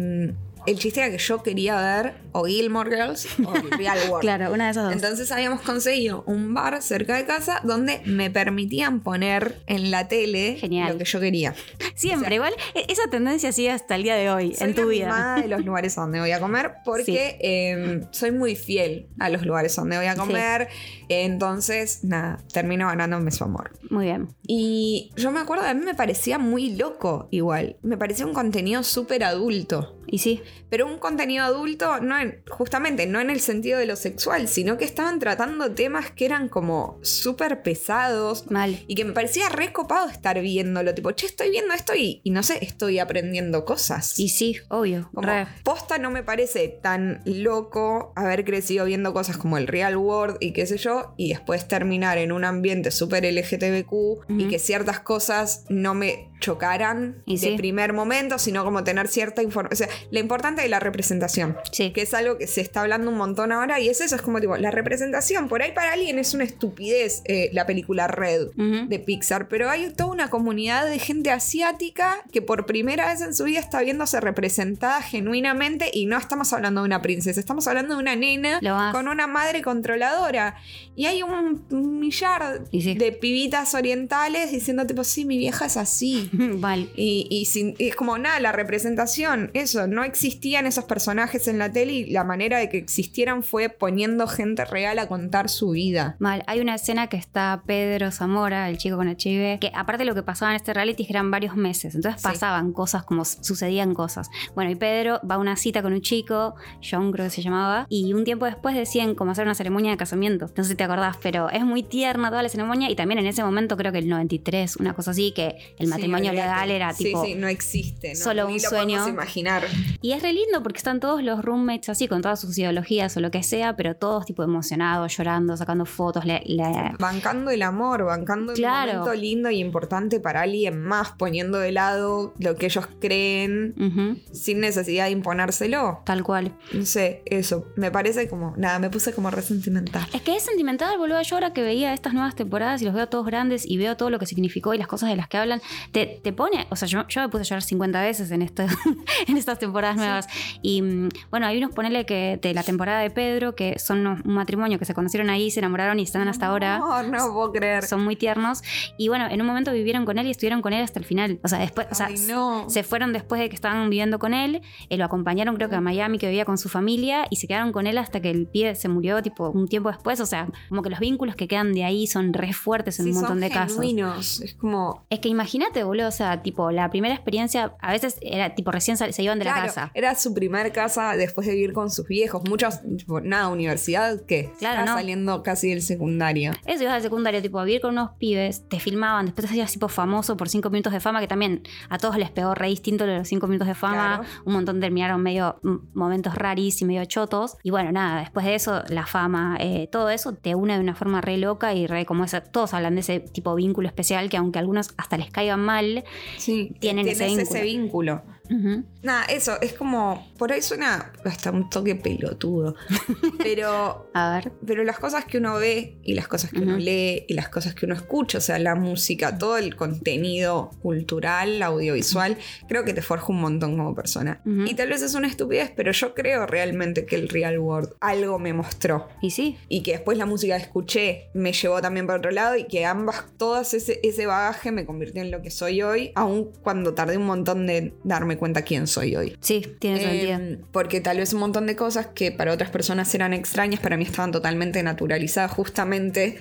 el chiste era que yo quería ver o Gilmore Girls o Real World. Claro, una de esas dos. Entonces habíamos conseguido un bar cerca de casa donde me permitían poner en la tele Genial. lo que yo quería. Siempre, igual, e- esa tendencia sigue hasta el día de hoy, Soy en tu vida. de los lugares donde voy a comer porque eh, soy muy fiel a los lugares donde voy a comer. Entonces, nada, termino ganándome su amor. Muy bien. Y yo me acuerdo, a mí me parecía muy loco igual. Me parecía un contenido súper adulto. Y sí, Pero un contenido adulto, no en- justamente no en el sentido de lo sexual, sino que estaban tratando temas que eran como súper pesados. mal. Y que me parecía re copado estar viéndolo. Tipo, che, estoy viendo esto y, y no sé, estoy aprendiendo cosas. Y sí, obvio. Como re. posta no me parece tan loco haber crecido viendo cosas como el real world y qué sé yo, y después terminar en un ambiente súper LGTBQ y que ciertas cosas no me chocaran Y de sí. primer momento, sino como tener cierta información. O sea, lo importante de la representación. Sí. Que es algo que se está hablando un montón ahora y es eso, es como tipo, la representación, por ahí para alguien es una estupidez eh, la película Red de Pixar, pero hay toda una comunidad de gente asiática que por primera vez en su vida está viéndose representada genuinamente y no estamos hablando de una princesa, estamos hablando de una nena con una madre controladora. Y hay un, millar sí. de pibitas orientales diciendo tipo, sí, mi vieja es así. Y, y sin- y es como nada, la representación, eso, no existían esos personajes en la tele y la manera de que existieran fue poniendo gente real a contar su vida. Mal. Hay una escena que está Pedro Zamora, el chico con HIV, que aparte de lo que pasaba en este reality eran varios meses. Entonces Sí. pasaban cosas como sucedían cosas. Bueno, y Pedro va a una cita con un chico, John creo que se llamaba, y un tiempo después decían como hacer una ceremonia de casamiento. No sé si te acordás, pero es muy tierna toda la ceremonia y también en ese momento creo que el 93, una cosa así, que el matrimonio Sí, olvídate. legal era Sí, tipo... Sí, no existe. ¿no? solo Ni un lo sueño. imaginar. Y es re lindo porque están todos los roommates así, con todas sus ideologías o lo que sea, pero todos tipo emocionados, llorando, sacando fotos. le- le- Bancando el amor, bancando Claro. el momento lindo y importante para alguien más, poniendo de lado lo que ellos creen sin necesidad de imponérselo. tal cual. No sé, eso. Me parece como. Nada, me puse como re sentimental. Es que es sentimental, boludo. Yo ahora que veía estas nuevas temporadas y los veo todos grandes y veo todo lo que significó y las cosas de las que hablan, te, te pone. O sea, yo, yo me puse a llorar 50 veces en, esto, en estas temporadas nuevas. Y mm, bueno, hay unos, ponele que de la temporada de Pedro, que son un matrimonio que se conocieron ahí, se enamoraron y están hasta ahora. No, no puedo creer. Son muy tiernos. Y bueno, en un momento vivieron con él y estuvieron con él hasta el final. O sea, después. O sea, Ay, no. se fueron después de que estaban viviendo con él, eh, lo acompañaron creo que a Miami que vivía con su familia y se quedaron con él hasta que el pibe se murió tipo un tiempo después, o sea, como que los vínculos que quedan de ahí son re fuertes en Sí, un montón son de casos. genuinos. Es como. Es que imagínate, boludo, o sea, tipo, la primera experiencia, a veces era tipo recién se iban de la casa. Era su primer casa después de vivir con sus viejos. Muchos, tipo, nada, universidad, ¿qué? Claro, Estaba no. saliendo casi del secundario. Eso ibas al secundario, tipo, a vivir con unos pibes, te filmaban, después te hacías tipo famoso por cinco minutos de fama, que también a todos les pegó re distinto de los cinco minutos de fama. Claro. Un montón terminaron medio mm, momentos raris y medio chotos. Y bueno, nada, después de eso, la fama, eh, todo eso te une de una forma re loca y re como esa. Todos hablan de ese tipo de vínculo especial que aunque algunos hasta les caigan mal, Sí, Tienen ese vínculo. Nada, eso, es como. Por ahí suena hasta un toque pelotudo. pero. A ver. Pero las cosas que uno ve y las cosas que uno lee y las cosas que uno escucha, o sea, la música, todo el contenido cultural, audiovisual, creo que te forja un montón como persona. Y tal vez es una estupidez, pero yo creo realmente que el real world algo me mostró. Y sí. Y que después la música que escuché me llevó también para otro lado y que ambas, todas ese, ese bagaje me convirtió en lo que soy hoy, aun cuando tardé un montón de darme cuenta quién soy hoy. Sí, tiene sentido. Eh, porque tal vez un montón de cosas que para otras personas eran extrañas, para mí estaban totalmente naturalizadas justamente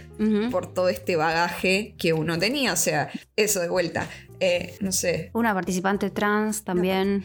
por todo este bagaje que uno tenía. O sea, eso de vuelta. Eh, no sé. Una participante trans también,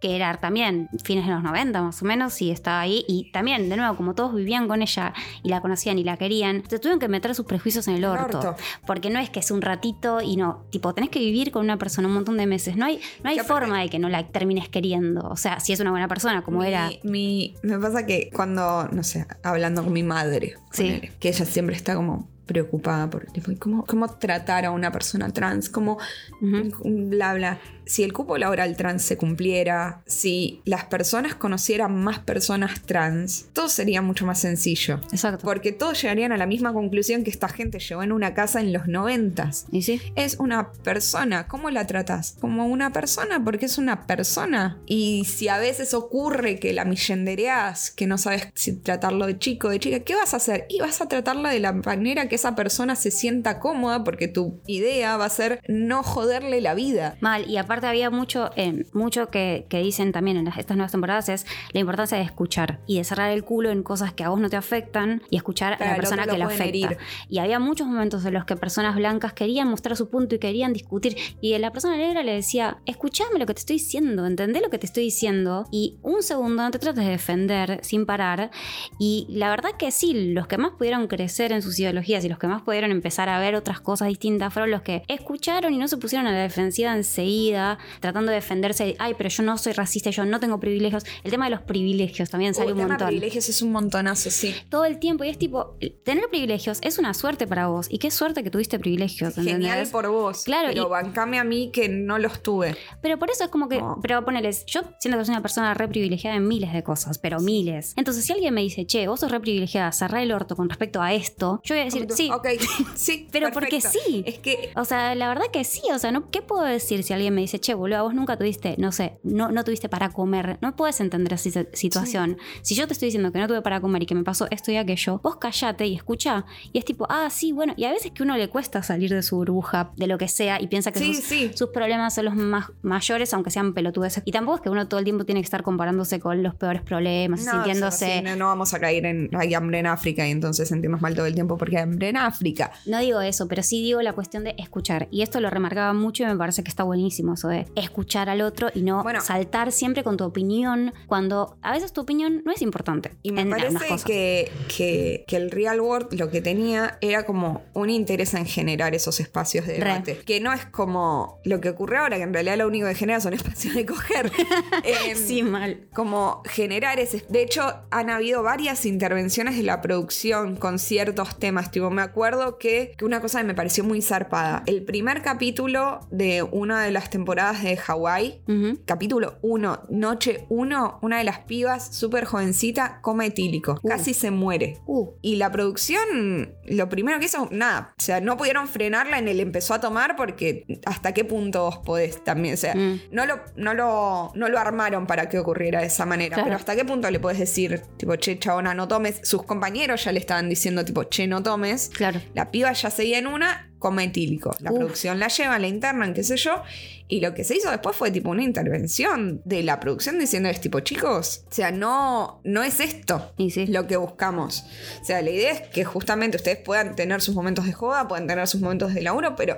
que era también fines de los 90 más o menos, y estaba ahí. Y también, de nuevo, como todos vivían con ella y la conocían y la querían, te tuvieron que meter sus prejuicios en el orto. orto. Porque no es que es un ratito y no, tipo, tenés que vivir con una persona un montón de meses. No hay, no hay forma de que no la termines queriendo. O sea, si es una buena persona, como mi, era. mi- me pasa que cuando, no sé, hablando con mi madre, Sí. que ella siempre está como preocupada por tipo, ¿cómo, cómo tratar a una persona trans, cómo bla bla. Si el cupo laboral trans se cumpliera, si las personas conocieran más personas trans, todo sería mucho más sencillo. Exacto. Porque todos llegarían a la misma conclusión que esta gente llegó en una casa en los noventas. Y sí. Es una persona, ¿cómo la tratas? Como una persona, porque es una persona. Y si a veces ocurre que la millendereas, que no sabes si tratarlo de chico o de chica, ¿qué vas a hacer? Y vas a tratarla de la manera que esa persona se sienta cómoda, porque tu idea va a ser no joderle la vida. Mal, y aparte había mucho, eh, mucho que, que dicen también en las- estas nuevas temporadas es la importancia de escuchar y de cerrar el culo en cosas que a vos no te afectan y escuchar Claro, a la persona que lo la afecta. herir. Y había muchos momentos en los que personas blancas querían mostrar su punto y querían discutir y la persona negra le decía, escuchame lo que te estoy diciendo, entendé lo que te estoy diciendo y un segundo no te trates de defender sin parar. Y la verdad que sí, los que más pudieron crecer en sus ideologías y los que más pudieron empezar a ver otras cosas distintas fueron los que escucharon y no se pusieron a la defensiva enseguida, tratando de defenderse, de, ay, pero yo no soy racista, yo no tengo privilegios. El tema de los privilegios también sale Uh, un el tema montón privilegios es un montonazo, sí. todo el tiempo. Y es tipo, tener privilegios es una suerte para vos. Y qué suerte que tuviste privilegios, ¿entendés? Genial por vos. Claro, Pero y- bancame a mí que no los tuve. Pero por eso es como que, No. pero poneles, yo siento que soy una persona re privilegiada en miles de cosas, pero miles. Entonces, si alguien me dice, che, vos sos re privilegiada, cerrá el orto con respecto a esto, yo voy a decir, sí. Ok, sí. Pero porque sí. Es que O sea, la verdad que sí, o sea, ¿no? ¿qué puedo decir si alguien me dice, che, boludo, vos nunca tuviste, no sé, no, no tuviste para comer? No puedes entender esa si- situación. Si yo te estoy diciendo que no tuve para comer y que me pasó esto y aquello, vos callate y escucha. Y es tipo, ah, sí, bueno, y a veces que uno le cuesta salir de su burbuja, de lo que sea, y piensa que Sí, sus, sí. sus problemas son los más mayores, aunque sean pelotudeces. Y tampoco es que uno todo el tiempo tiene que estar comparándose con los peores problemas, No, sintiéndose... o sea, sí, no, no vamos a caer en hay hambre en África y entonces sentimos mal todo el tiempo porque hay en África. No digo eso, pero sí digo la cuestión de escuchar. Y esto lo remarcaba mucho y me parece que está buenísimo eso de escuchar al otro y no Bueno. saltar siempre con tu opinión cuando a veces tu opinión no es importante. Y me en parece que, que, que el real world lo que tenía era como un interés en generar esos espacios de Re. debate. Que no es como lo que ocurre ahora, que en realidad lo único que genera son espacios de coger. Em, Sí, mal. como generar ese... De hecho, han habido varias intervenciones de la producción con ciertos temas. Tipo, me acuerdo que, que una cosa que me pareció muy zarpada. El primer capítulo de una de las temporadas de Hawái, capítulo 1, noche 1, una de las pibas súper jovencita come etílico. Uh. Casi se muere. Uh, Y la producción, lo primero que hizo, nada, o sea, no pudieron frenarla en el empezó a tomar porque hasta qué punto vos podés también, o sea, Mm. no, lo, no, lo, no lo armaron para que ocurriera de esa manera, Claro. pero hasta qué punto le podés decir, tipo, che, chabona, no tomes, sus compañeros ya le estaban diciendo, tipo, che, no tomes, claro. la piba ya seguía en una, come etílico. La Uf. producción la lleva, la internan, qué sé yo. Y lo que se hizo después fue tipo una intervención de la producción diciéndoles tipo, chicos, o sea, no, no es esto Y sí. lo que buscamos. O sea, la idea es que justamente ustedes puedan tener sus momentos de joda, puedan tener sus momentos de laburo, pero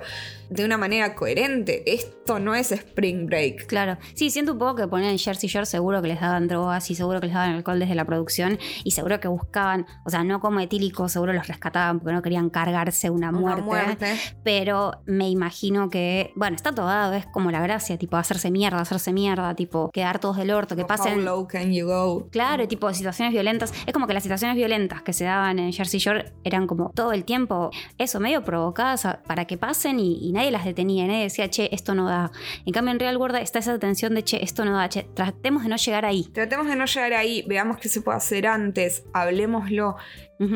de una manera coherente. Esto no es Spring Break. Claro, sí, siento un poco que ponían Jersey Shore, seguro que les daban drogas y seguro que les daban alcohol desde la producción y seguro que buscaban, o sea, no como etílico, seguro los rescataban porque no querían cargarse una Una muerte. muerte. Pero me imagino que, bueno, está todo dado, es como la gracia, tipo hacerse mierda, hacerse mierda, tipo quedar todos del orto, que How pasen... low can you go? Claro, tipo situaciones violentas. Es como que las situaciones violentas que se daban en Jersey Shore eran como todo el tiempo, eso, medio provocadas a- para que pasen y, y nadie las detenía, nadie decía, che, esto no da. En cambio, en Real World está esa tensión de, che, esto no da, che, tratemos de no llegar ahí. Tratemos de no llegar ahí, veamos qué se puede hacer antes, hablemoslo.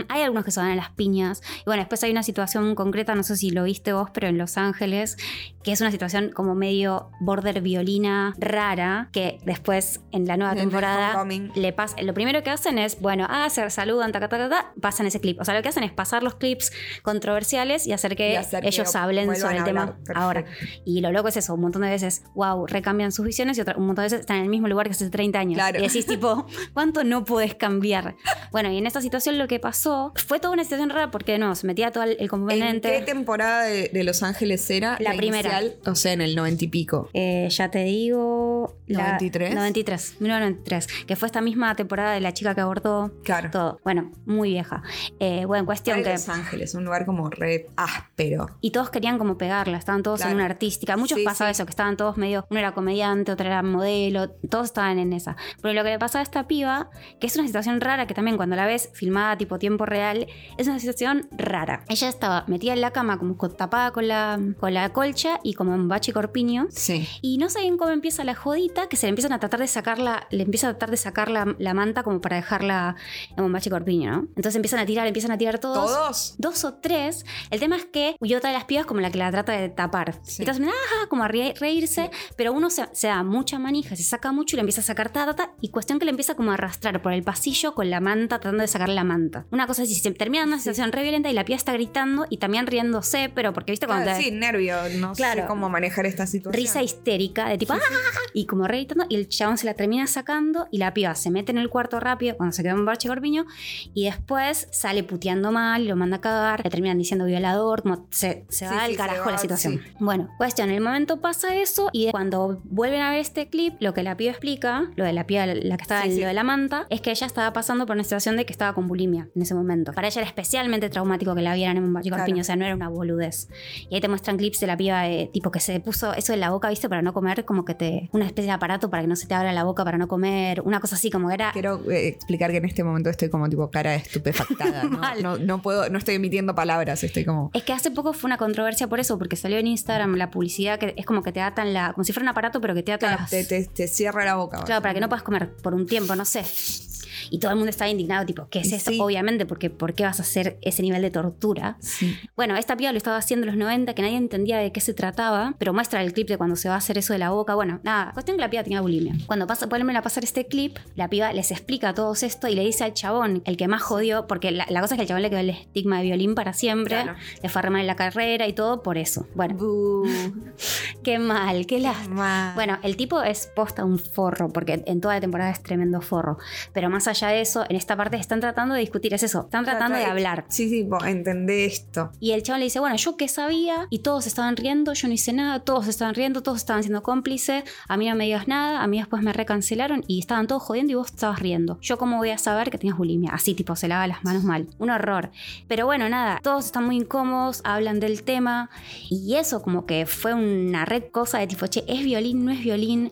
Hay algunos que se dan a las piñas. Y bueno, después hay una situación concreta, no sé si lo viste vos, pero en Los Ángeles, que es una situación como medio border violina rara, que después en la nueva En temporada le pasa. Lo primero que hacen es, bueno, ah, se saludan, ta, ta, ta, ta, pasan ese clip. O sea, lo que hacen es pasar los clips controversiales y hacer que Y hacer que ellos hablen sobre el tema. Perfecto. ahora. Y lo loco es eso, un montón de veces, wow, recambian sus visiones y otra- un montón de veces están en el mismo lugar que hace 30 años. Claro. Y decís tipo, ¿cuánto no puedes cambiar? Bueno, y en esta situación lo que pasó fue toda una situación rara porque no, se metía todo el, el ¿En componente. qué temporada de, de Los Ángeles era? La primera. inicial? o sea, en el noventa y pico. Eh, ya te digo. La- 93. 93, 1993. Que fue esta misma temporada de la chica que abortó. Claro. Todo. Bueno, muy vieja. Eh, bueno, cuestión que. Los Ángeles, un lugar como re áspero. Y todos querían como pegarla, estaban todos Claro. en una artística. Muchos Sí, pasaba sí. eso, que estaban todos medio. Uno era comediante, otro era modelo, todos estaban en esa. Pero lo que le pasaba a esta piba, que es una situación rara, que también cuando la ves filmada tipo tiempo real, es una situación rara. Ella estaba metida en la cama, como tapada con la, con la colcha y como en bache corpiño. Sí. Y no saben cómo empieza la que se le empiezan a tratar de sacarla, le empieza a tratar de sacar la, la manta como para dejarla en bombache corpiño, ¿no? Entonces empiezan a tirar, empiezan a tirar todos. ¿Todos? Dos o tres. El tema es que y otra de las pibas como la que la trata de tapar. Sí. Entonces, ajá, como a re- reírse, pero uno se, se da mucha manija, se saca mucho y le empieza a sacar ta, ta, ta, y cuestión que le empieza como a arrastrar por el pasillo con la manta, tratando de sacarle la manta. Una cosa así, se termina una situación re violenta y la piba está gritando y también riéndose, pero porque viste cuando Claro, te- sí, nervio. No Claro. sé cómo manejar esta situación. risa histérica de tipo "Ah", y como re gritando y el chabón se la termina sacando y la piba se mete en el cuarto rápido cuando se quedó en Barche Corpiño y después sale puteando mal lo manda a cagar le terminan diciendo violador como se, se Sí, va sí, al se carajo va, la situación sí. bueno cuestión en el momento pasa eso y cuando vuelven a ver este clip lo que la piba explica lo de la piba la que estaba Sí, en sí. lo de la manta es que ella estaba pasando por una situación de que estaba con bulimia en ese momento para ella era especialmente traumático que la vieran en un Barche Claro. Corpiño o sea no era una boludez y ahí te muestran clips de la piba, eh, tipo que se puso eso en la boca, ¿viste? Para no comer, como que te. Una especie de aparato para que no se te abra la boca para no comer. Una cosa así, como era. Quiero eh, explicar que en este momento estoy como tipo cara estupefactada. ¿no? No, no puedo, no estoy emitiendo palabras, estoy como. Es que hace poco fue una controversia por eso, porque salió en Instagram la publicidad que es como que te atan la. como si fuera un aparato, pero que te atan las. Te, te- te cierra la boca. Claro, para que no puedas comer por un tiempo, no sé. Y todo el mundo estaba indignado, tipo, ¿qué es Y esto? sí. Obviamente, porque ¿por qué vas a hacer ese nivel de tortura? Sí. Bueno, esta piba lo estaba haciendo en los 90, que nadie entendía de qué se trataba, pero muestra el clip de cuando se va a hacer eso de la boca. Bueno, nada, cuestión que la piba tenía bulimia. Cuando pasa, vuelven a pasar este clip, la piba les explica a todos esto y le dice al chabón, el que más jodió, porque la, la cosa es que el chabón le quedó el estigma de violín para siempre, Claro. le fue a remar en la carrera y todo por eso. Bueno, qué mal, qué lástima. Bueno, el tipo es posta un forro, porque en toda la temporada es tremendo forro. Pero más allá de eso, en esta parte están tratando de discutir, es eso, están tratando de hablar. Sí, sí, vos entendés esto. Y el chaval le dice, bueno, yo qué sabía, y todos estaban riendo, yo no hice nada, todos estaban riendo, todos estaban siendo cómplices, a mí no me digas nada, a mí después me recancelaron y estaban todos jodiendo y vos estabas riendo. Yo cómo voy a saber que tenías bulimia, así tipo se lava las manos mal. Un horror. Pero bueno, nada, todos están muy incómodos, hablan del tema y eso como que fue una red cosa de tipo, che, ¿es violín? ¿No es violín?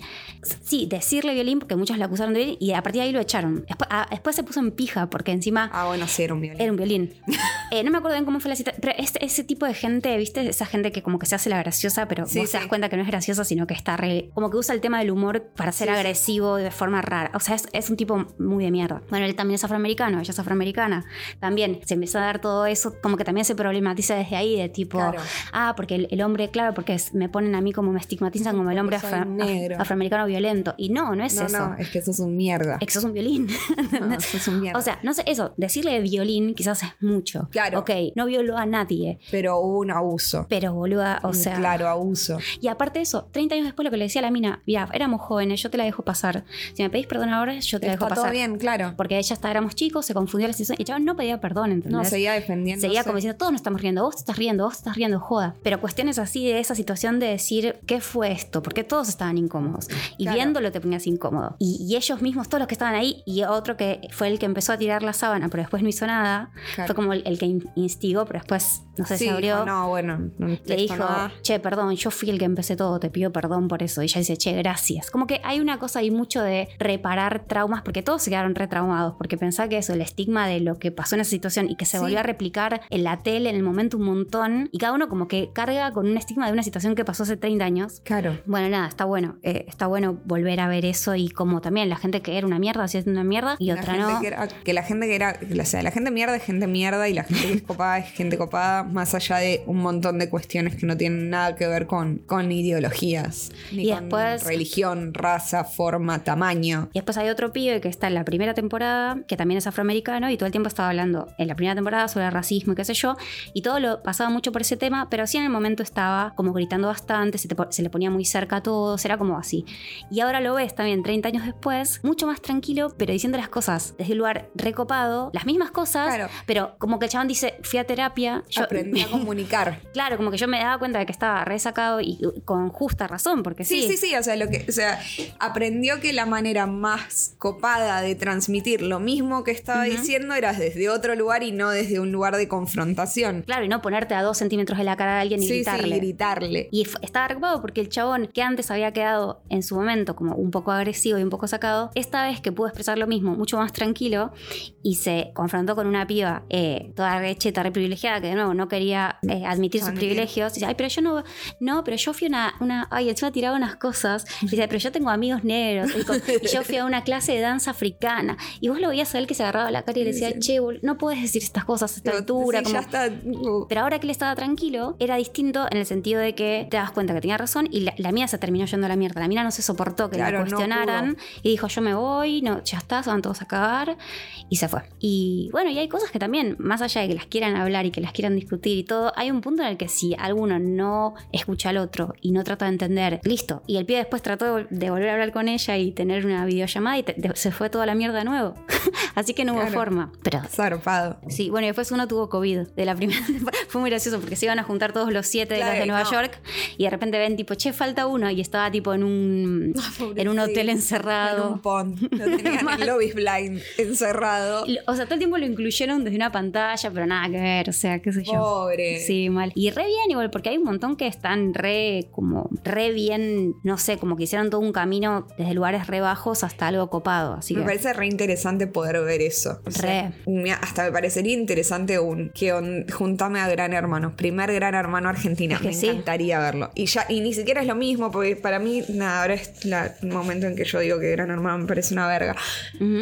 Sí, decirle violín porque muchos lo acusaron de violín y a partir de ahí lo echaron. Después, ah, después se puso en pija porque encima... Ah, bueno, sí, era un violín. Era un violín. Eh, no me acuerdo bien cómo fue la cita, pero este- ese tipo de gente, ¿viste? Esa gente que como que se hace la graciosa, pero Sí, vos te das sí. cuenta que no es graciosa, sino que está re... Como que usa el tema del humor para ser Sí, sí. agresivo de forma rara. O sea, es, es un tipo muy de mierda. Bueno, él también es afroamericano, ella es afroamericana. También se empezó a dar todo eso, como que también se problematiza desde ahí, de tipo... Claro. Ah, porque el, el hombre, claro, porque es- me ponen a mí como me estigmatizan como el hombre afro- negro. afroamericano violento. Y no, no es no, eso. no, es que eso es un mierda. Eso es un violín. No, es un mierda. O sea, no sé, eso, decirle violín quizás es mucho. Claro. Ok, no violó a nadie, pero hubo un abuso. pero boluda, o Un sea. Claro, abuso. Y aparte de eso, 30 años después lo que le decía a la mina, mira, éramos jóvenes, yo te la dejo pasar. Si me pedís perdón ahora, yo te la Está dejo todo pasar. bien, claro. Porque ella hasta éramos chicos, se confundió la situación y el chaval no pedía perdón, ¿entendés? No, seguía defendiendo. Seguía como diciendo, todos nos estamos riendo, vos te estás riendo, vos te estás riendo, joda. Pero cuestiones así de esa situación de decir, ¿qué fue esto? Porque todos estaban incómodos. Y Claro. viéndolo te ponías incómodo. Y, y ellos mismos, todos los que estaban ahí, y otro que fue el que empezó a tirar la sábana, pero después no hizo nada, Claro. fue como el, el que que in- instigó, pero después, no sé, Sí, se abrió. no, bueno, no Le dijo, no va". che, perdón, yo fui el que empecé todo, te pido perdón por eso. Y ella dice, che, gracias. Como que hay una cosa ahí mucho de reparar traumas, porque todos se quedaron retraumados, porque pensaba que eso, el estigma de lo que pasó en esa situación y que se Sí. volvió a replicar en la tele en el momento un montón, y cada uno como que carga con un estigma de una situación que pasó hace 30 años. Claro. Bueno, nada, está bueno. eh, está bueno volver a ver eso y como también la gente que era una mierda hacía una mierda y otra no. Que, era- que la gente que era, o sea, la gente mierda es gente mierda y la gente que es copada es gente copada, más allá de un montón de cuestiones que no tienen nada que ver con, con ideologías, ni Y con después- religión, raza, forma, tamaño. Y después hay otro pibe que está en la primera temporada, que también es afroamericano, y todo el tiempo estaba hablando en la primera temporada sobre racismo y qué sé yo, y todo lo pasaba mucho por ese tema, pero sí en el momento estaba como gritando bastante, se, te se le ponía muy cerca a todos, era como así. Y ahora lo ves también 30 años después, mucho más tranquilo, pero diciendo las cosas desde un lugar recopado, las mismas cosas, Claro. pero como que el chabón dice, fui a terapia, yo Aprendí a comunicar. Claro, como que yo me daba cuenta de que estaba resacado y con justa razón, porque sí. Sí, sí, sí, o sea, lo que, o sea, aprendió que la manera más copada de transmitir lo mismo que estaba diciendo era desde otro lugar y no desde un lugar de confrontación. Claro, y no ponerte a dos centímetros de la cara de alguien y sí, gritarle. sí, gritarle. Y estaba recopado porque el chabón que antes había quedado en su momento como un poco agresivo y un poco sacado, esta vez que pudo expresar lo mismo, mucho más tranquilo, y se confrontó con una piba eh, toda recheta, re privilegiada, que de nuevo no quería eh, admitir sus Admitir. privilegios. Y dice, ay, pero yo no, no, pero yo fui una, una ay, encima tiraba unas cosas. Y dice, pero yo tengo amigos negros. Y, con- y yo fui a una clase de danza africana. Y vos lo veías a él que se agarraba la cara y le decía, Sí. che, bol- no puedes decir estas cosas a esta Pero, altura. sí, como- ya está. pero ahora que él estaba tranquilo, era distinto en el sentido de que te das cuenta que tenía razón y la, la mía se terminó yendo a la mierda. La mina no se soportó que Claro, la cuestionaran y dijo: Yo me voy, no, ya está, se van todos a cagar. Y se fue. Y bueno, y hay cosas que también, más allá de que las quieran hablar y que las quieran discutir y todo, hay un punto en el que si alguno no escucha al otro y no trata de entender, listo. Y el pie después trató de, volver a hablar con ella y tener una videollamada y te- se fue toda la mierda de nuevo. Así que no hubo forma. Pero Zarpado. Sí, bueno, y después uno tuvo COVID de la primera. Fue muy gracioso porque se iban a juntar todos los siete de los de Nueva no. York y de repente ven tipo, che, falta uno y estaba tipo en un, en un hotel En un encerrado. pond. Lo tenían Blind encerrado. O sea, todo el tiempo lo incluyeron desde una pantalla, pero nada que ver, o sea, qué sé yo. Pobre. Sí, mal. Y re bien igual, porque hay un montón que están re, como, re bien, no sé, como que hicieron todo un camino desde lugares re bajos hasta algo copado. Así Me que, parece re interesante poder ver eso. O sea, Re. hasta me parecería interesante un que on- juntame a Gran Hermano, primer Gran Hermano Argentina. Es que me sí. encantaría verlo. Y ya y ni siquiera es lo mismo porque para mí nada, ahora es la- el momento en que yo digo que Gran Hermano me parece una verga.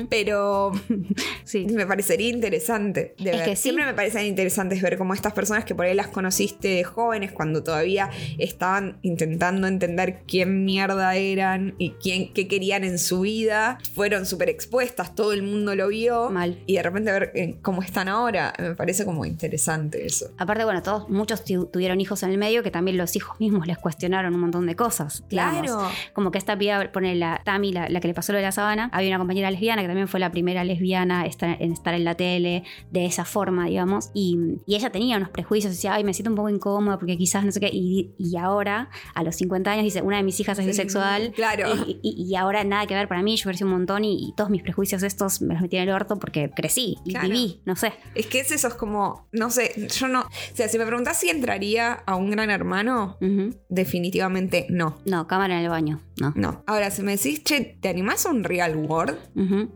Pero sí. me parecería interesante de Es ver. que sí. Siempre me parecen interesantes ver cómo estas personas que por ahí las conociste de jóvenes cuando todavía estaban intentando entender quién mierda eran y quién qué querían en su vida, fueron súper expuestas, todo el mundo lo vio. Mal. Y de repente ver eh, cómo están ahora, me parece como interesante eso. Aparte, bueno, todos, muchos tu- tuvieron hijos en el medio que también los hijos mismos les cuestionaron un montón de cosas. digamos. Claro. Como que esta piba, pone la Tami, la, la que le pasó lo de la sabana, había una compañera lesbiana que también fue la primera lesbiana estar- en estar en la tele de esa forma, digamos. Y, y ella tenía unos prejuicios, decía, ay, me siento un poco incómoda porque quizás no sé qué. Y, y ahora, a los 50 años, dice, una de mis hijas es bisexual. claro. Y, y- ahora nada que ver para mí, yo crecí un montón y, todos mis prejuicios estos me los metí en el orto porque crecí y Claro. viví, no sé. Es que es eso, es como, no sé, yo no. O sea, si me preguntás si entraría a un gran hermano, definitivamente no. No, cámara en el baño, no. No. Ahora, si me decís, che, ¿te animás a un real world?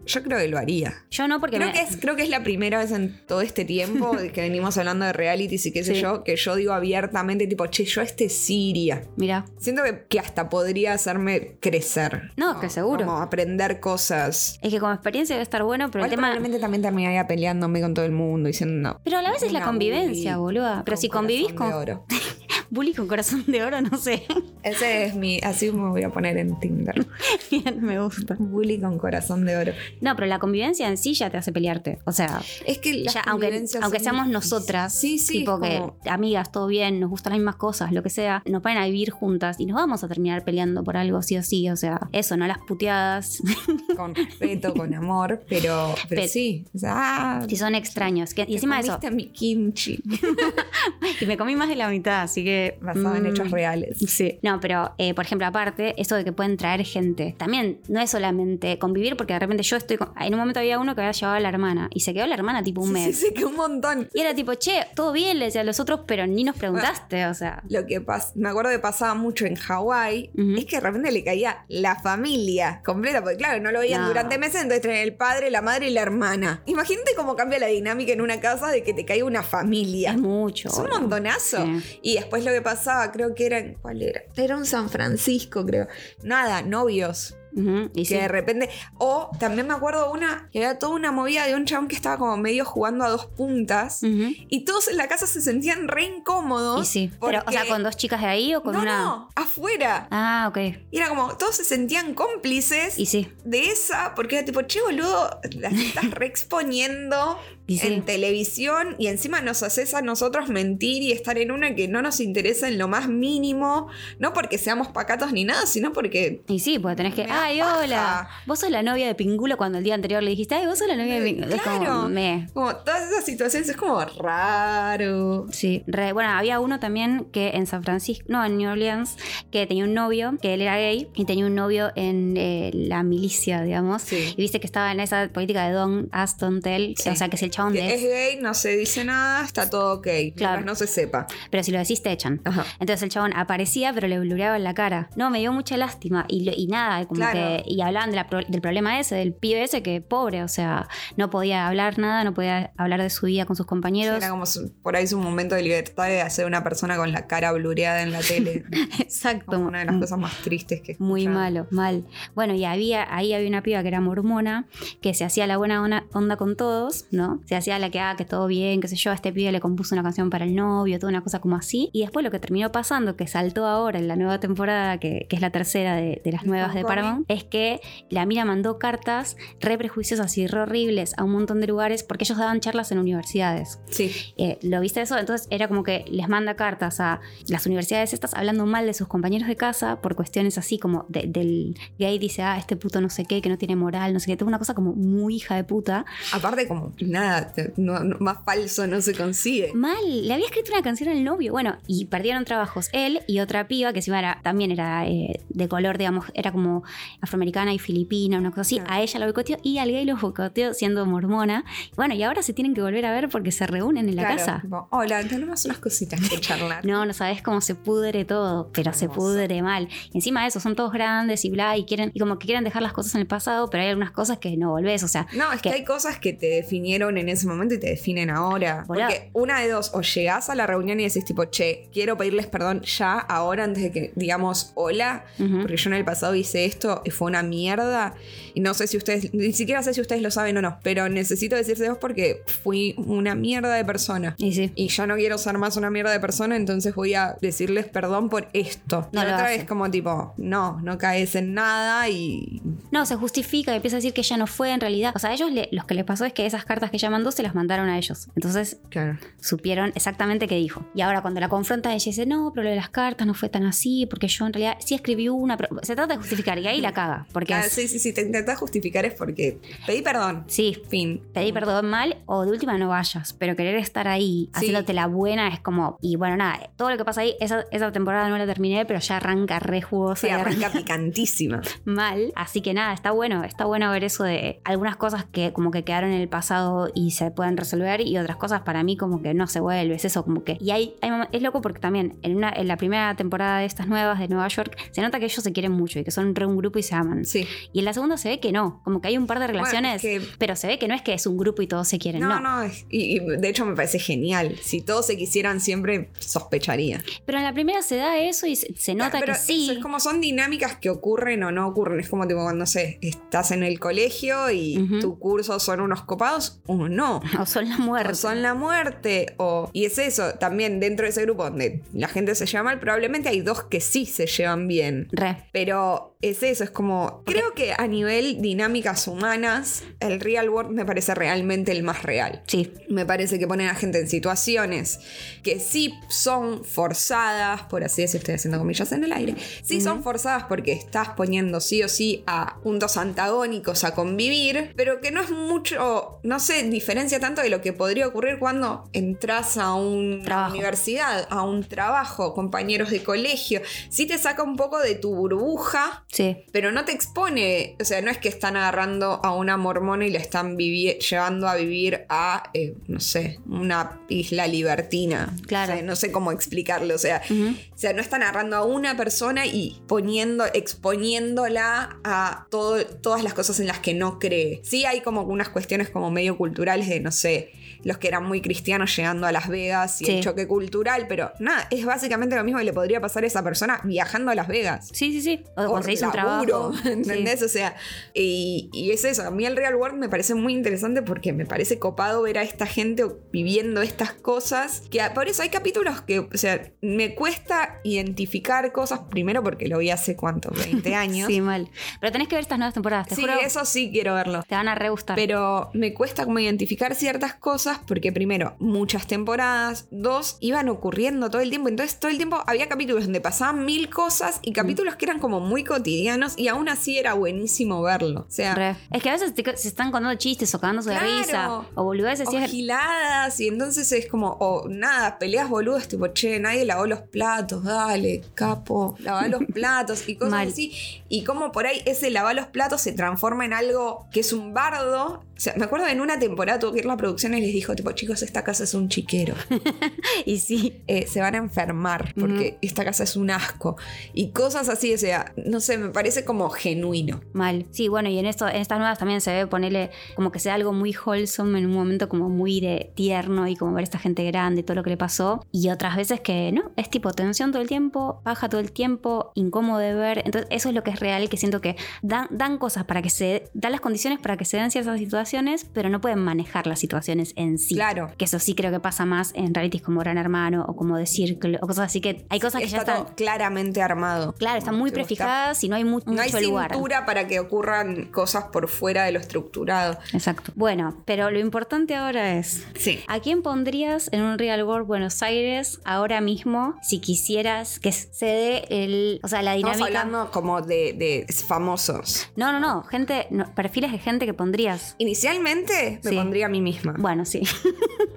Yo creo que lo haría. Yo no, porque Creo me- que, es, creo que es la primera vez en todo este tiempo que venimos hablando de realities y qué sé Sí. yo, que yo digo abiertamente, tipo, che, yo a este sí iría. Mira, Siento que, que hasta podría hacerme crecer. No, que seguro. Como aprender cosas. es que como experiencia debe estar bueno, pero Igual el tema. probablemente también terminaría peleándome con todo el mundo, diciendo no. Pero a la vez es la convivencia, boluda. Pero si convivís con. Bully con corazón de oro, no sé. Ese es mi. Así me voy a poner en Tinder. Bien, me gusta. Bully con corazón de oro. No, pero la convivencia en sí ya te hace pelearte. O sea, Es que las ya, aunque, aunque seamos nosotras, Sí, sí. tipo que como- amigas, todo bien, nos gustan las mismas cosas, lo que sea, nos ponen a vivir juntas y nos vamos a terminar peleando por algo sí o sí. O sea, eso, no las puteadas. con respeto, con amor, pero, pero Pe- sí. O sea, ah, si son extraños. Que- y encima de eso, mi kimchi. y me comí más de la mitad, así que que. Basado en mm, hechos reales. Sí. No, pero eh, por ejemplo, aparte, eso de que pueden traer gente, también no es solamente convivir, porque de repente yo estoy. con- En un momento había uno que había llevado a la hermana y se quedó la hermana tipo un Sí, mes. sí, sí, que un montón. Y era tipo, che, todo bien, le decía a los otros, pero ni nos preguntaste, o sea. Lo que pas- me acuerdo que pasaba mucho en Hawái es que de repente le caía la familia completa, porque claro, no lo veían No. durante meses, entonces traían el padre, la madre y la hermana. Imagínate cómo cambia la dinámica en una casa de que te caiga una familia. Es mucho. Es un montonazo. Sí. Y después lo que pasaba, creo que era. en- ¿Cuál era? Era un San Francisco, creo. Nada, novios. Ujú, Y que sí. de repente. O también me acuerdo una. Que era toda una movida de un chabón que estaba como medio jugando a dos puntas. Y todos en la casa se sentían re incómodos. Y sí. Pero, o sea, con dos chicas de ahí o con no, una. no, afuera. Ah, ok. Y era como, todos se sentían cómplices Y sí. de esa, porque era tipo, che, boludo, las estás re exponiendo sí. en televisión y encima nos haces a nosotros mentir y estar en una que no nos interesa en lo más mínimo, no porque seamos pacatos ni nada, sino porque... Y sí, porque tenés que. Ay, paja". hola. Vos sos la novia de Pingulo cuando el día anterior le dijiste, ay, vos sos la novia de Pingulo. Es como, Claro. me. Como todas esas situaciones es como raro. Sí, re- bueno, había uno también que en San Francisco, no, en New Orleans, que tenía un novio, que él era gay, y tenía un novio en eh, la milicia, digamos. Sí. Y viste que estaba en esa política de Don Aston Tell, Sí. o sea, que es el chabón de... es gay, no se dice nada, está todo ok. Claro. No se sepa. Pero si lo decís te echan. Ajá. Entonces el chabón aparecía, pero le blureaba en la cara. No, me dio mucha lástima. Y, lo- y nada, como Claro. que. Y hablaban de la pro- del problema ese, del pibe ese que pobre, o sea, no podía hablar nada, no podía hablar de su vida con sus compañeros. Era como su- por ahí su momento de libertad de hacer una persona con la cara blureada en la tele. Exacto. Como una de las cosas más tristes que Muy escuchar. malo, mal. Bueno, y había, ahí había una piba que era mormona, que se hacía la buena onda con todos, ¿no? Se hacía la que, ah, que todo bien, qué sé yo, a este pibe le compuso una canción para el novio, toda una cosa como así. Y después lo que terminó pasando, que saltó ahora en la nueva temporada, que, que es la tercera de, de las nuevas de. Paramount, es que la mira mandó cartas re prejuiciosas y re horribles a un montón de lugares porque ellos daban charlas en universidades. Sí. Eh, ¿Lo viste eso? Entonces era como que les manda cartas a las universidades estas hablando mal de sus compañeros de casa por cuestiones así como de- del gay dice, ah, este puto no sé qué, que no tiene moral, no sé qué. Tengo una cosa como muy hija de puta. Aparte, como nada, te- no- no- más falso no se consigue. Mal, le había escrito una canción al novio. Bueno, y perdieron trabajos él y otra piba que encima era, también era eh, de color, digamos, era como afroamericana y filipina, una cosa así. A ella la boicoteó y al gay lo boicoteó siendo mormona. Bueno, y ahora se tienen que volver a ver porque se reúnen en la Claro, casa. tipo, Hola, tenemos unas cositas que charlar. No, no sabes cómo se pudre todo, pero se pudre mal. Y encima de eso, son todos grandes y bla, y quieren, y como que quieren dejar las cosas en el pasado, pero hay algunas cosas que no volvés. O sea, No, es que que- hay cosas que te definieron en ese momento y te definen ahora. Boludo. Porque una de dos, o llegás a la reunión y decís tipo, che, quiero pedirles perdón ya, ahora, antes de que digamos hola, Ujú. porque yo en el pasado hice esto y fue una mierda. Y no sé si ustedes, ni siquiera sé si ustedes lo saben o no, pero necesito decírselos porque fui una mierda de persona. y sí. Y yo no quiero ser más una mierda de persona, entonces voy a decirles perdón por esto. No y lo otra vez como tipo, no, no caes en nada y... No, se justifica y empieza a decir que ella no fue en realidad. O sea, a ellos le- los que les pasó es que esas cartas que ella mandó se las mandaron a ellos. Entonces Claro. supieron exactamente qué dijo. Y ahora cuando la confronta ella dice, no, pero lo de las cartas no fue tan así, porque yo en realidad sí escribí una, pero se trata de justificar y ahí la caga. Porque Ah, es- sí, sí, sí, te intentas justificar es porque pedí perdón. sí, Fin. pedí perdón mal o de última no vayas, pero querer estar ahí haciéndote la buena es como. Y bueno, nada, todo lo que pasa ahí, esa, esa temporada no la terminé, pero ya arranca re jugosa Sí, arranca picantísima. mal. Así que nada, está bueno, está bueno ver eso de algunas cosas que como que quedaron en el pasado y se pueden resolver y otras cosas para mí como que no se vuelve, es eso, como que. Y hay, hay es loco porque también en, una, en la primera temporada de estas nuevas de Nueva York se nota que ellos se quieren mucho y que son re un grupo y se aman. Sí. Y en la segunda se ve que no, como que hay un par de relaciones, es que- pero se ve que no es que es un grupo y todos se quieren, No, no. y, y de hecho me parece genial. Si todos se quisieran siempre, sospecharía. Pero en la primera se da eso y se, se nota Pero que sí. es como son dinámicas que ocurren o no ocurren. Es como tipo cuando, no sé, estás en el colegio y Ujú. tu curso son unos copados no. O son la muerte. O son la muerte. O... Y es eso, también dentro de ese grupo donde la gente se lleva mal, probablemente hay dos que sí se llevan bien. Re. Pero es eso, es como. Creo que a nivel dinámicas humanas, el real world me parece realmente el más real. Sí. Me parece que ponen a gente en situaciones que sí son forzadas, por así decir, estoy haciendo comillas en el aire, sí son forzadas porque estás poniendo sí o sí a puntos antagónicos a convivir, pero que no es mucho, no sé, diferencia tanto de lo que podría ocurrir cuando entras a una Trabajo. universidad, a un trabajo, compañeros de colegio, sí te saca un poco de tu burbuja Sí. pero no te expone, o sea, no es que están agarrando a una mormona y la están llevando a vivir a, eh, no sé, una isla libertina. Claro. O sea, no sé cómo explicarlo, o sea, o sea, no están agarrando a una persona y poniendo, exponiéndola a todo- todas las cosas en las que no cree. Sí hay como unas cuestiones como medio culturales de, no sé, los que eran muy cristianos llegando a Las Vegas y Sí. el choque cultural, pero nada, es básicamente lo mismo que le podría pasar a esa persona viajando a Las Vegas Sí, sí, sí. O conseguís un trabajo. ¿entendés? O sea, y, y es eso, a mí el real world me parece muy interesante porque me parece copado ver a esta gente viviendo estas cosas, que por eso hay capítulos que, o sea, me cuesta identificar cosas, primero porque lo vi hace cuánto, 20 Sí. años. Sí, mal. Pero tenés que ver estas nuevas temporadas, te Sí, juro. eso sí quiero verlo. Te van a re gustar. Pero me cuesta como identificar ciertas cosas porque primero, muchas temporadas, dos, iban ocurriendo todo el tiempo. Entonces todo el tiempo había capítulos donde pasaban mil cosas y capítulos que eran como muy cotidianos y aún así era buenísimo verlo. O sea, Re. Es que a veces te- se están contando chistes o cagándose Claro. de risa o boludeces. o giladas y entonces es como, o nada, peleas boludas tipo, che, nadie lavó los platos, dale, capo, lava los platos y cosas Mal. así. Y como por ahí ese lavar los platos se transforma en algo que es un bardo. O sea, me acuerdo en una temporada tuvo que ir la producción y les dijo, tipo, chicos, esta casa es un chiquero. Y sí. Eh, se van a enfermar porque esta casa es un asco. Y cosas así, o sea, no sé, me parece como genuino. Mal. Sí, bueno, y en esto, en estas nuevas también se ve ponerle como que sea algo muy wholesome en un momento como muy de tierno y como ver a esta gente grande y todo lo que le pasó. Y otras veces que no, es tipo tensión todo el tiempo, baja todo el tiempo, incómodo de ver. Entonces, eso es lo que es real, que siento que dan, dan cosas para que se, dan las condiciones para que se den ciertas situaciones, pero no pueden manejar las situaciones en sí. Claro. Que eso sí creo que pasa más en realities como Gran Hermano o como The Circle o cosas así que hay cosas que ya Está están. claramente armado. Claro, están muy prefijadas y no hay mu- No hay lugar. cintura para que ocurran cosas por fuera de lo estructurado. Exacto. Bueno, pero lo importante ahora es, Sí. ¿a quién pondrías en un Real World Buenos Aires ahora mismo si quisieras que se dé el, o sea, la Estamos dinámica? hablando como de, de famosos. No, no, no, gente, no, perfiles de gente que pondrías. Inicialmente me Sí. pondría a mí misma. Bueno, sí.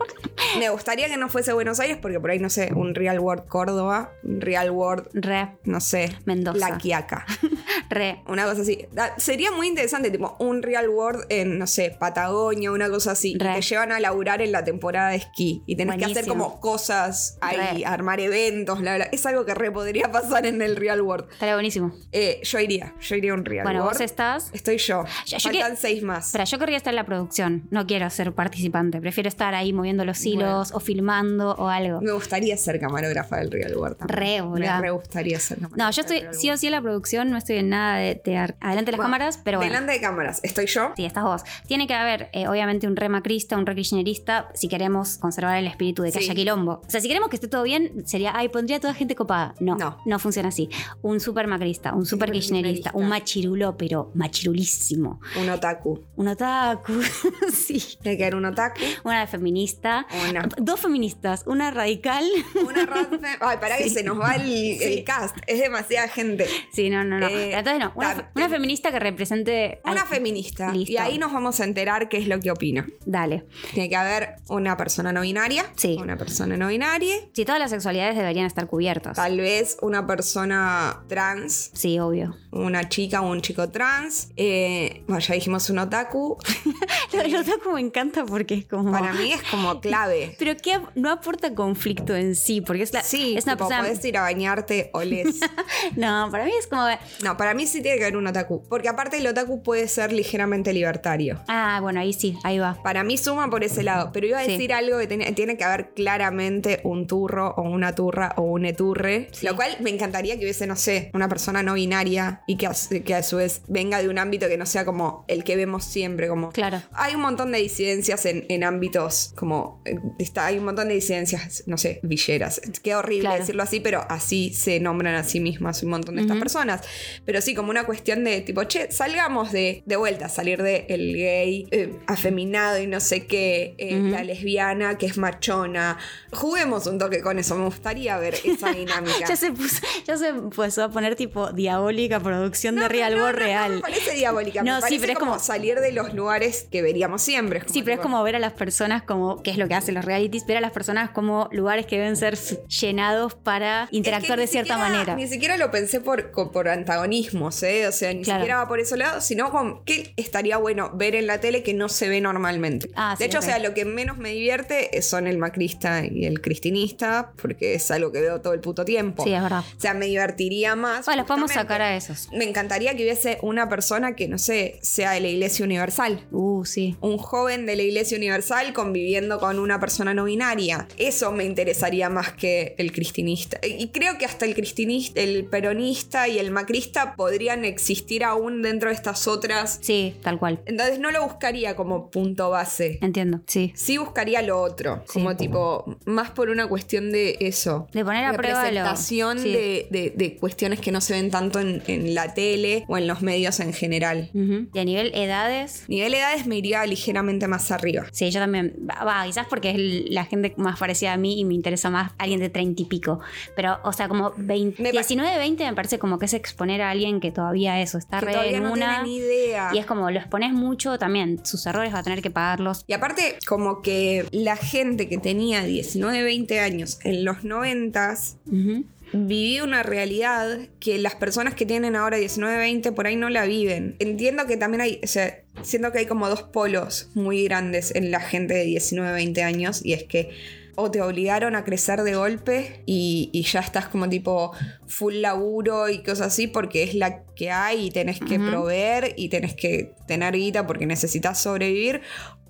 Me gustaría que no fuese Buenos Aires porque por ahí, no sé, un Real World Córdoba, un Real World, Re, no sé, Mendoza. La Quiaca. re. Una cosa así. Da- sería muy interesante, tipo, un real world en, no sé, Patagonia, una cosa así. Y Re. te llevan a laburar en la temporada de esquí. Y tenés que hacer Buenísimo. como cosas ahí, Re. armar eventos, bla, bla. Es algo que re podría pasar en el real world. Estaría buenísimo. Eh, yo iría, yo iría a un real Bueno, world. vos estás. Estoy yo. Yo- yo Faltan que- seis más. Espera, yo querría estar en la producción. No quiero ser participante. Prefiero estar ahí moviendo los hilos o filmando o algo. Me gustaría ser camarógrafa del real world. Re. Me re gustaría ser camarógrafa. No, yo estoy sí o sí en la producción. No estoy en nada de, de adelante de las Bueno, cámaras, pero bueno. Delante de cámaras, estoy yo. Sí, estás vos. Tiene que haber, eh, obviamente, un re macrista, un re kirchnerista, si queremos conservar el espíritu de que Sí. haya quilombo. O sea, si queremos que esté todo bien, sería, ay, pondría toda gente copada. No, no, No. funciona así. Un super macrista, un super Super kirchnerista, kirchnerista. un machirulo, pero machirulísimo. Un otaku. Un otaku, sí. Tiene que haber un otaku. Una feminista. Una. Dos feministas, una radical. Una fe- Ay, pará que se nos va el, el cast. Es demasiada gente. Sí, no, no, no. Eh, Entonces no, una, feminista que represente... Una al- feminista. Listo. Y ahí nos vamos a enterar qué es lo que opina. Dale. Tiene que haber una persona no binaria. Sí. Una persona no binaria. Sí, todas las sexualidades deberían estar cubiertas. Tal vez una persona trans. Sí, obvio. Una chica o un chico trans. Eh, bueno, ya dijimos un otaku. Lo, lo otaku me encanta porque es como. Para mí es como clave. Pero que no aporta conflicto en sí, porque es la. Sí, es una tipo, persona. podés ir a bañarte o les. No, para mí es como. No, para mí sí tiene que haber un otaku. Porque aparte el otaku puede ser ligeramente libertario. Ah, bueno, ahí sí, ahí va. Para mí suma por ese lado, pero iba a Sí. decir algo que tiene, tiene que haber claramente un turro o una turra o un eturre, Sí. lo cual me encantaría que hubiese, no sé, una persona no binaria y que a, que a su vez venga de un ámbito que no sea como el que vemos siempre, como... Claro. Hay un montón de disidencias en, en ámbitos como eh, está, hay un montón de disidencias, no sé, villeras. Qué horrible Claro. decirlo así, pero así se nombran a sí mismas un montón de estas Ujú. personas. Pero sí, como una cuestión de tipo, che, salgamos de, de vuelta, salir de el gay eh, afeminado y no sé qué, eh, Ujú. la lesbiana que es machona. Juguemos un toque con eso, me gustaría ver esa dinámica. Ya se puso, ya se empezó a poner tipo diabólica producción No, de Real no, no, no Real. me parece diabólica, No, me sí, parece pero es como, como- salir de los lugares que veríamos siempre. Sí, pero es como ver a las personas como, que es lo que hacen los realities, ver a las personas como lugares que deben ser llenados para interactuar Es de cierta siquiera- manera. Ni siquiera lo pensé por, por antagonismos, ¿eh? O sea, ni Claro. siquiera va por ese lado, sino con qué estaría bueno ver en la tele que no se ve normalmente. Ah, sí, de hecho, o sea, lo que menos me divierte son el macrista y el cristinista, porque es algo que veo todo el puto tiempo. Sí, es verdad. O sea, me divertiría más. Bueno, los podemos sacar a esos. Me encantaría que hubiese una persona que, no sé, sea de la Iglesia Universal. Uh, sí. Un joven de la Iglesia Universal conviviendo con una persona no binaria. Eso me interesaría más que el cristinista. Y creo que hasta el cristinista, el peronista y el macrista podrían existir aún dentro de estas otras. Sí, tal cual. Entonces no lo buscaría como punto base. Entiendo, sí. Sí buscaría lo otro, Sí. como tipo, más por una cuestión de eso. De poner a prueba lo- sí. de, de- de cuestiones que no se ven tanto en, en la tele o en los medios en general. Y a nivel edades, Nivel edades me iría ligeramente más arriba. Sí, yo también. Va, quizás porque es la gente más parecida a mí y me interesa más alguien de 30 y pico. Pero, o sea, como 20, Me pa- 19, 20 me parece como que es exponer a alguien que todavía eso, está que re todavía en no una. tiene ni idea. Y es como lo expones mucho también, sus errores va a tener que pagarlos. Y aparte, como que la gente que tenía 19, 20 años en los 90 Ujú. Vivía una realidad que las personas que tienen ahora 19, 20 por ahí no la viven. Entiendo que también hay, o sea, siento que hay como dos polos muy grandes en la gente de 19, 20 años y es que o te obligaron a crecer de golpe y, y ya estás como tipo full laburo y cosas así porque es la que hay y tenés que proveer y tenés que tener guita porque necesitas sobrevivir.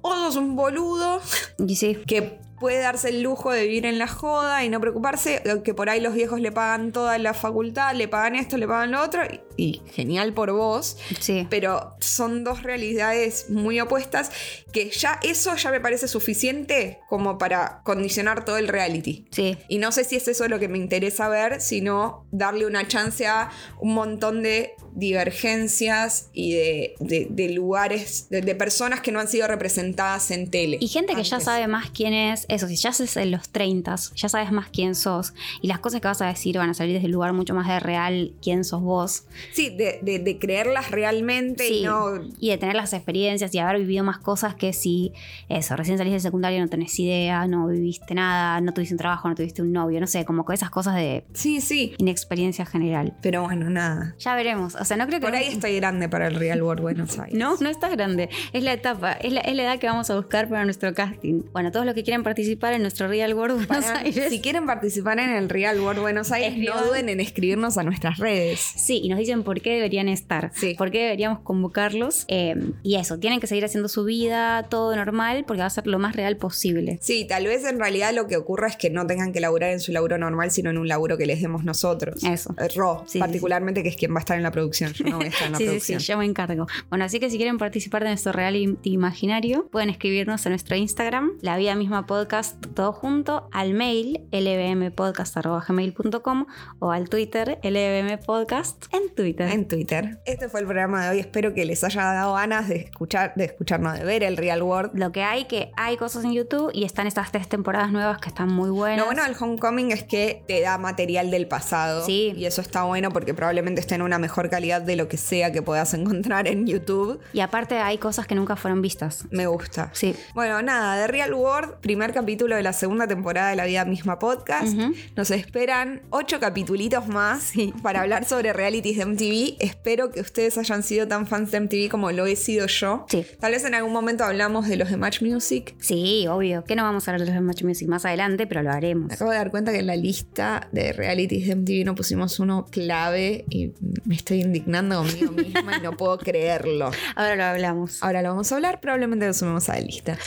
O sos un boludo Y sí, que puede darse el lujo de vivir en la joda y no preocuparse, que por ahí los viejos le pagan toda la facultad, le pagan esto, le pagan lo otro, y, y genial por vos, sí. pero son dos realidades muy opuestas que ya eso ya me parece suficiente como para condicionar todo el reality. Sí. Y no sé si es eso lo que me interesa ver, sino darle una chance a un montón de divergencias y de, de- de lugares, de, de personas que no han sido representadas en tele. Y gente que ya sabe más quién es, eso, si ya haces en los 30, ya sabes más quién sos. Y las cosas que vas a decir van a salir desde el lugar mucho más de real quién sos vos. Sí, de, creerlas realmente y Sí, no. y de tener las experiencias y haber vivido más cosas que si eso, recién salís del secundario no tenés idea, no viviste nada, no tuviste un trabajo, no tuviste un novio, no sé, como que esas cosas de Sí, sí. inexperiencia general. Pero bueno, nada. Ya veremos, o sea, no creo que... Por ahí estoy grande para el Real World Buenos Aires. No, no estás grande. Es la etapa, es la, es la edad que vamos a buscar para nuestro casting. Bueno, todos los que quieran participar en nuestro Real World Buenos Para- Aires. Si quieren participar en el Real World Buenos Aires, no duden en escribirnos a nuestras redes. Sí, y nos dicen por qué deberían estar, Sí. por qué deberíamos convocarlos. eh, y eso, tienen que seguir haciendo su vida, todo normal, porque va a ser lo más real posible. Sí, tal vez en realidad lo que ocurra es que no tengan que laburar en su laburo normal, sino en un laburo que les demos nosotros. Eso. Eh, Ro, Sí, sí, particularmente, que es quien va a estar en la producción. Yo no voy a estar en la Sí, sí, producción. sí, yo me encargo. Bueno, así que si quieren participar de nuestro reality imaginario, pueden escribirnos a nuestro Instagram, la vida misma podcast, todo junto, al mail lbmpodcast.gmail.com o al Twitter lbmpodcast en Twitter. En Twitter. Este fue el programa de hoy. Espero que les haya dado ganas de escuchar, de escucharnos, de ver el Real World. Lo que hay, que hay cosas en YouTube y están estas tres temporadas nuevas que están muy buenas. Lo bueno del Homecoming es que te da material del pasado. Sí. Y eso está bueno porque probablemente esté en una mejor calidad de lo que sea que puedas encontrar en YouTube. Y aparte hay cosas que nunca fueron vistas. Me gusta. Sí. Bueno, nada, de Real World, primer capítulo de la segunda temporada de La Vida Misma Podcast. Ujú. Nos esperan ocho capitulitos más para hablar sobre realities de MTV. Espero que ustedes hayan sido tan fans de MTV como lo he sido yo. Sí. Tal vez en algún momento hablamos de los de Match Music. Sí, obvio. Que no vamos a hablar de los Match Music más adelante, pero lo haremos. Me acabo de dar cuenta que en la lista de realities de MTV no pusimos uno clave y me estoy indignando conmigo misma y no puedo creerlo. Ahora lo hablamos. Ahora lo vamos a hablar, probablemente lo sumemos a la lista.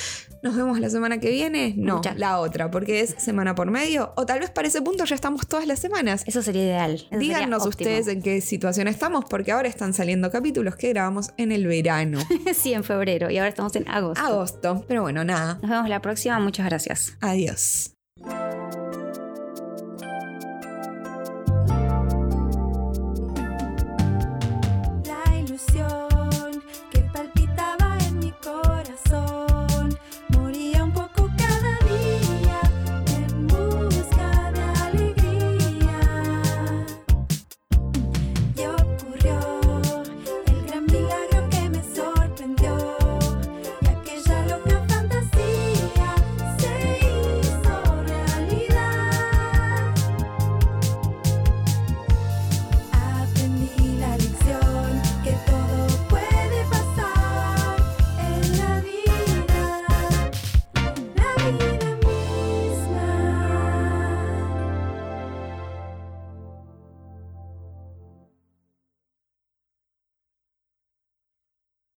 ¿Nos vemos la semana que viene? No, la otra, porque es semana por medio. O tal vez para ese punto ya estamos todas las semanas. Eso sería ideal. Eso Díganos ustedes en qué situación estamos, porque ahora están saliendo capítulos que grabamos en el verano. sí, en febrero y ahora estamos en agosto. Agosto. Pero bueno, nada. Nos vemos la próxima. Muchas gracias. Adiós.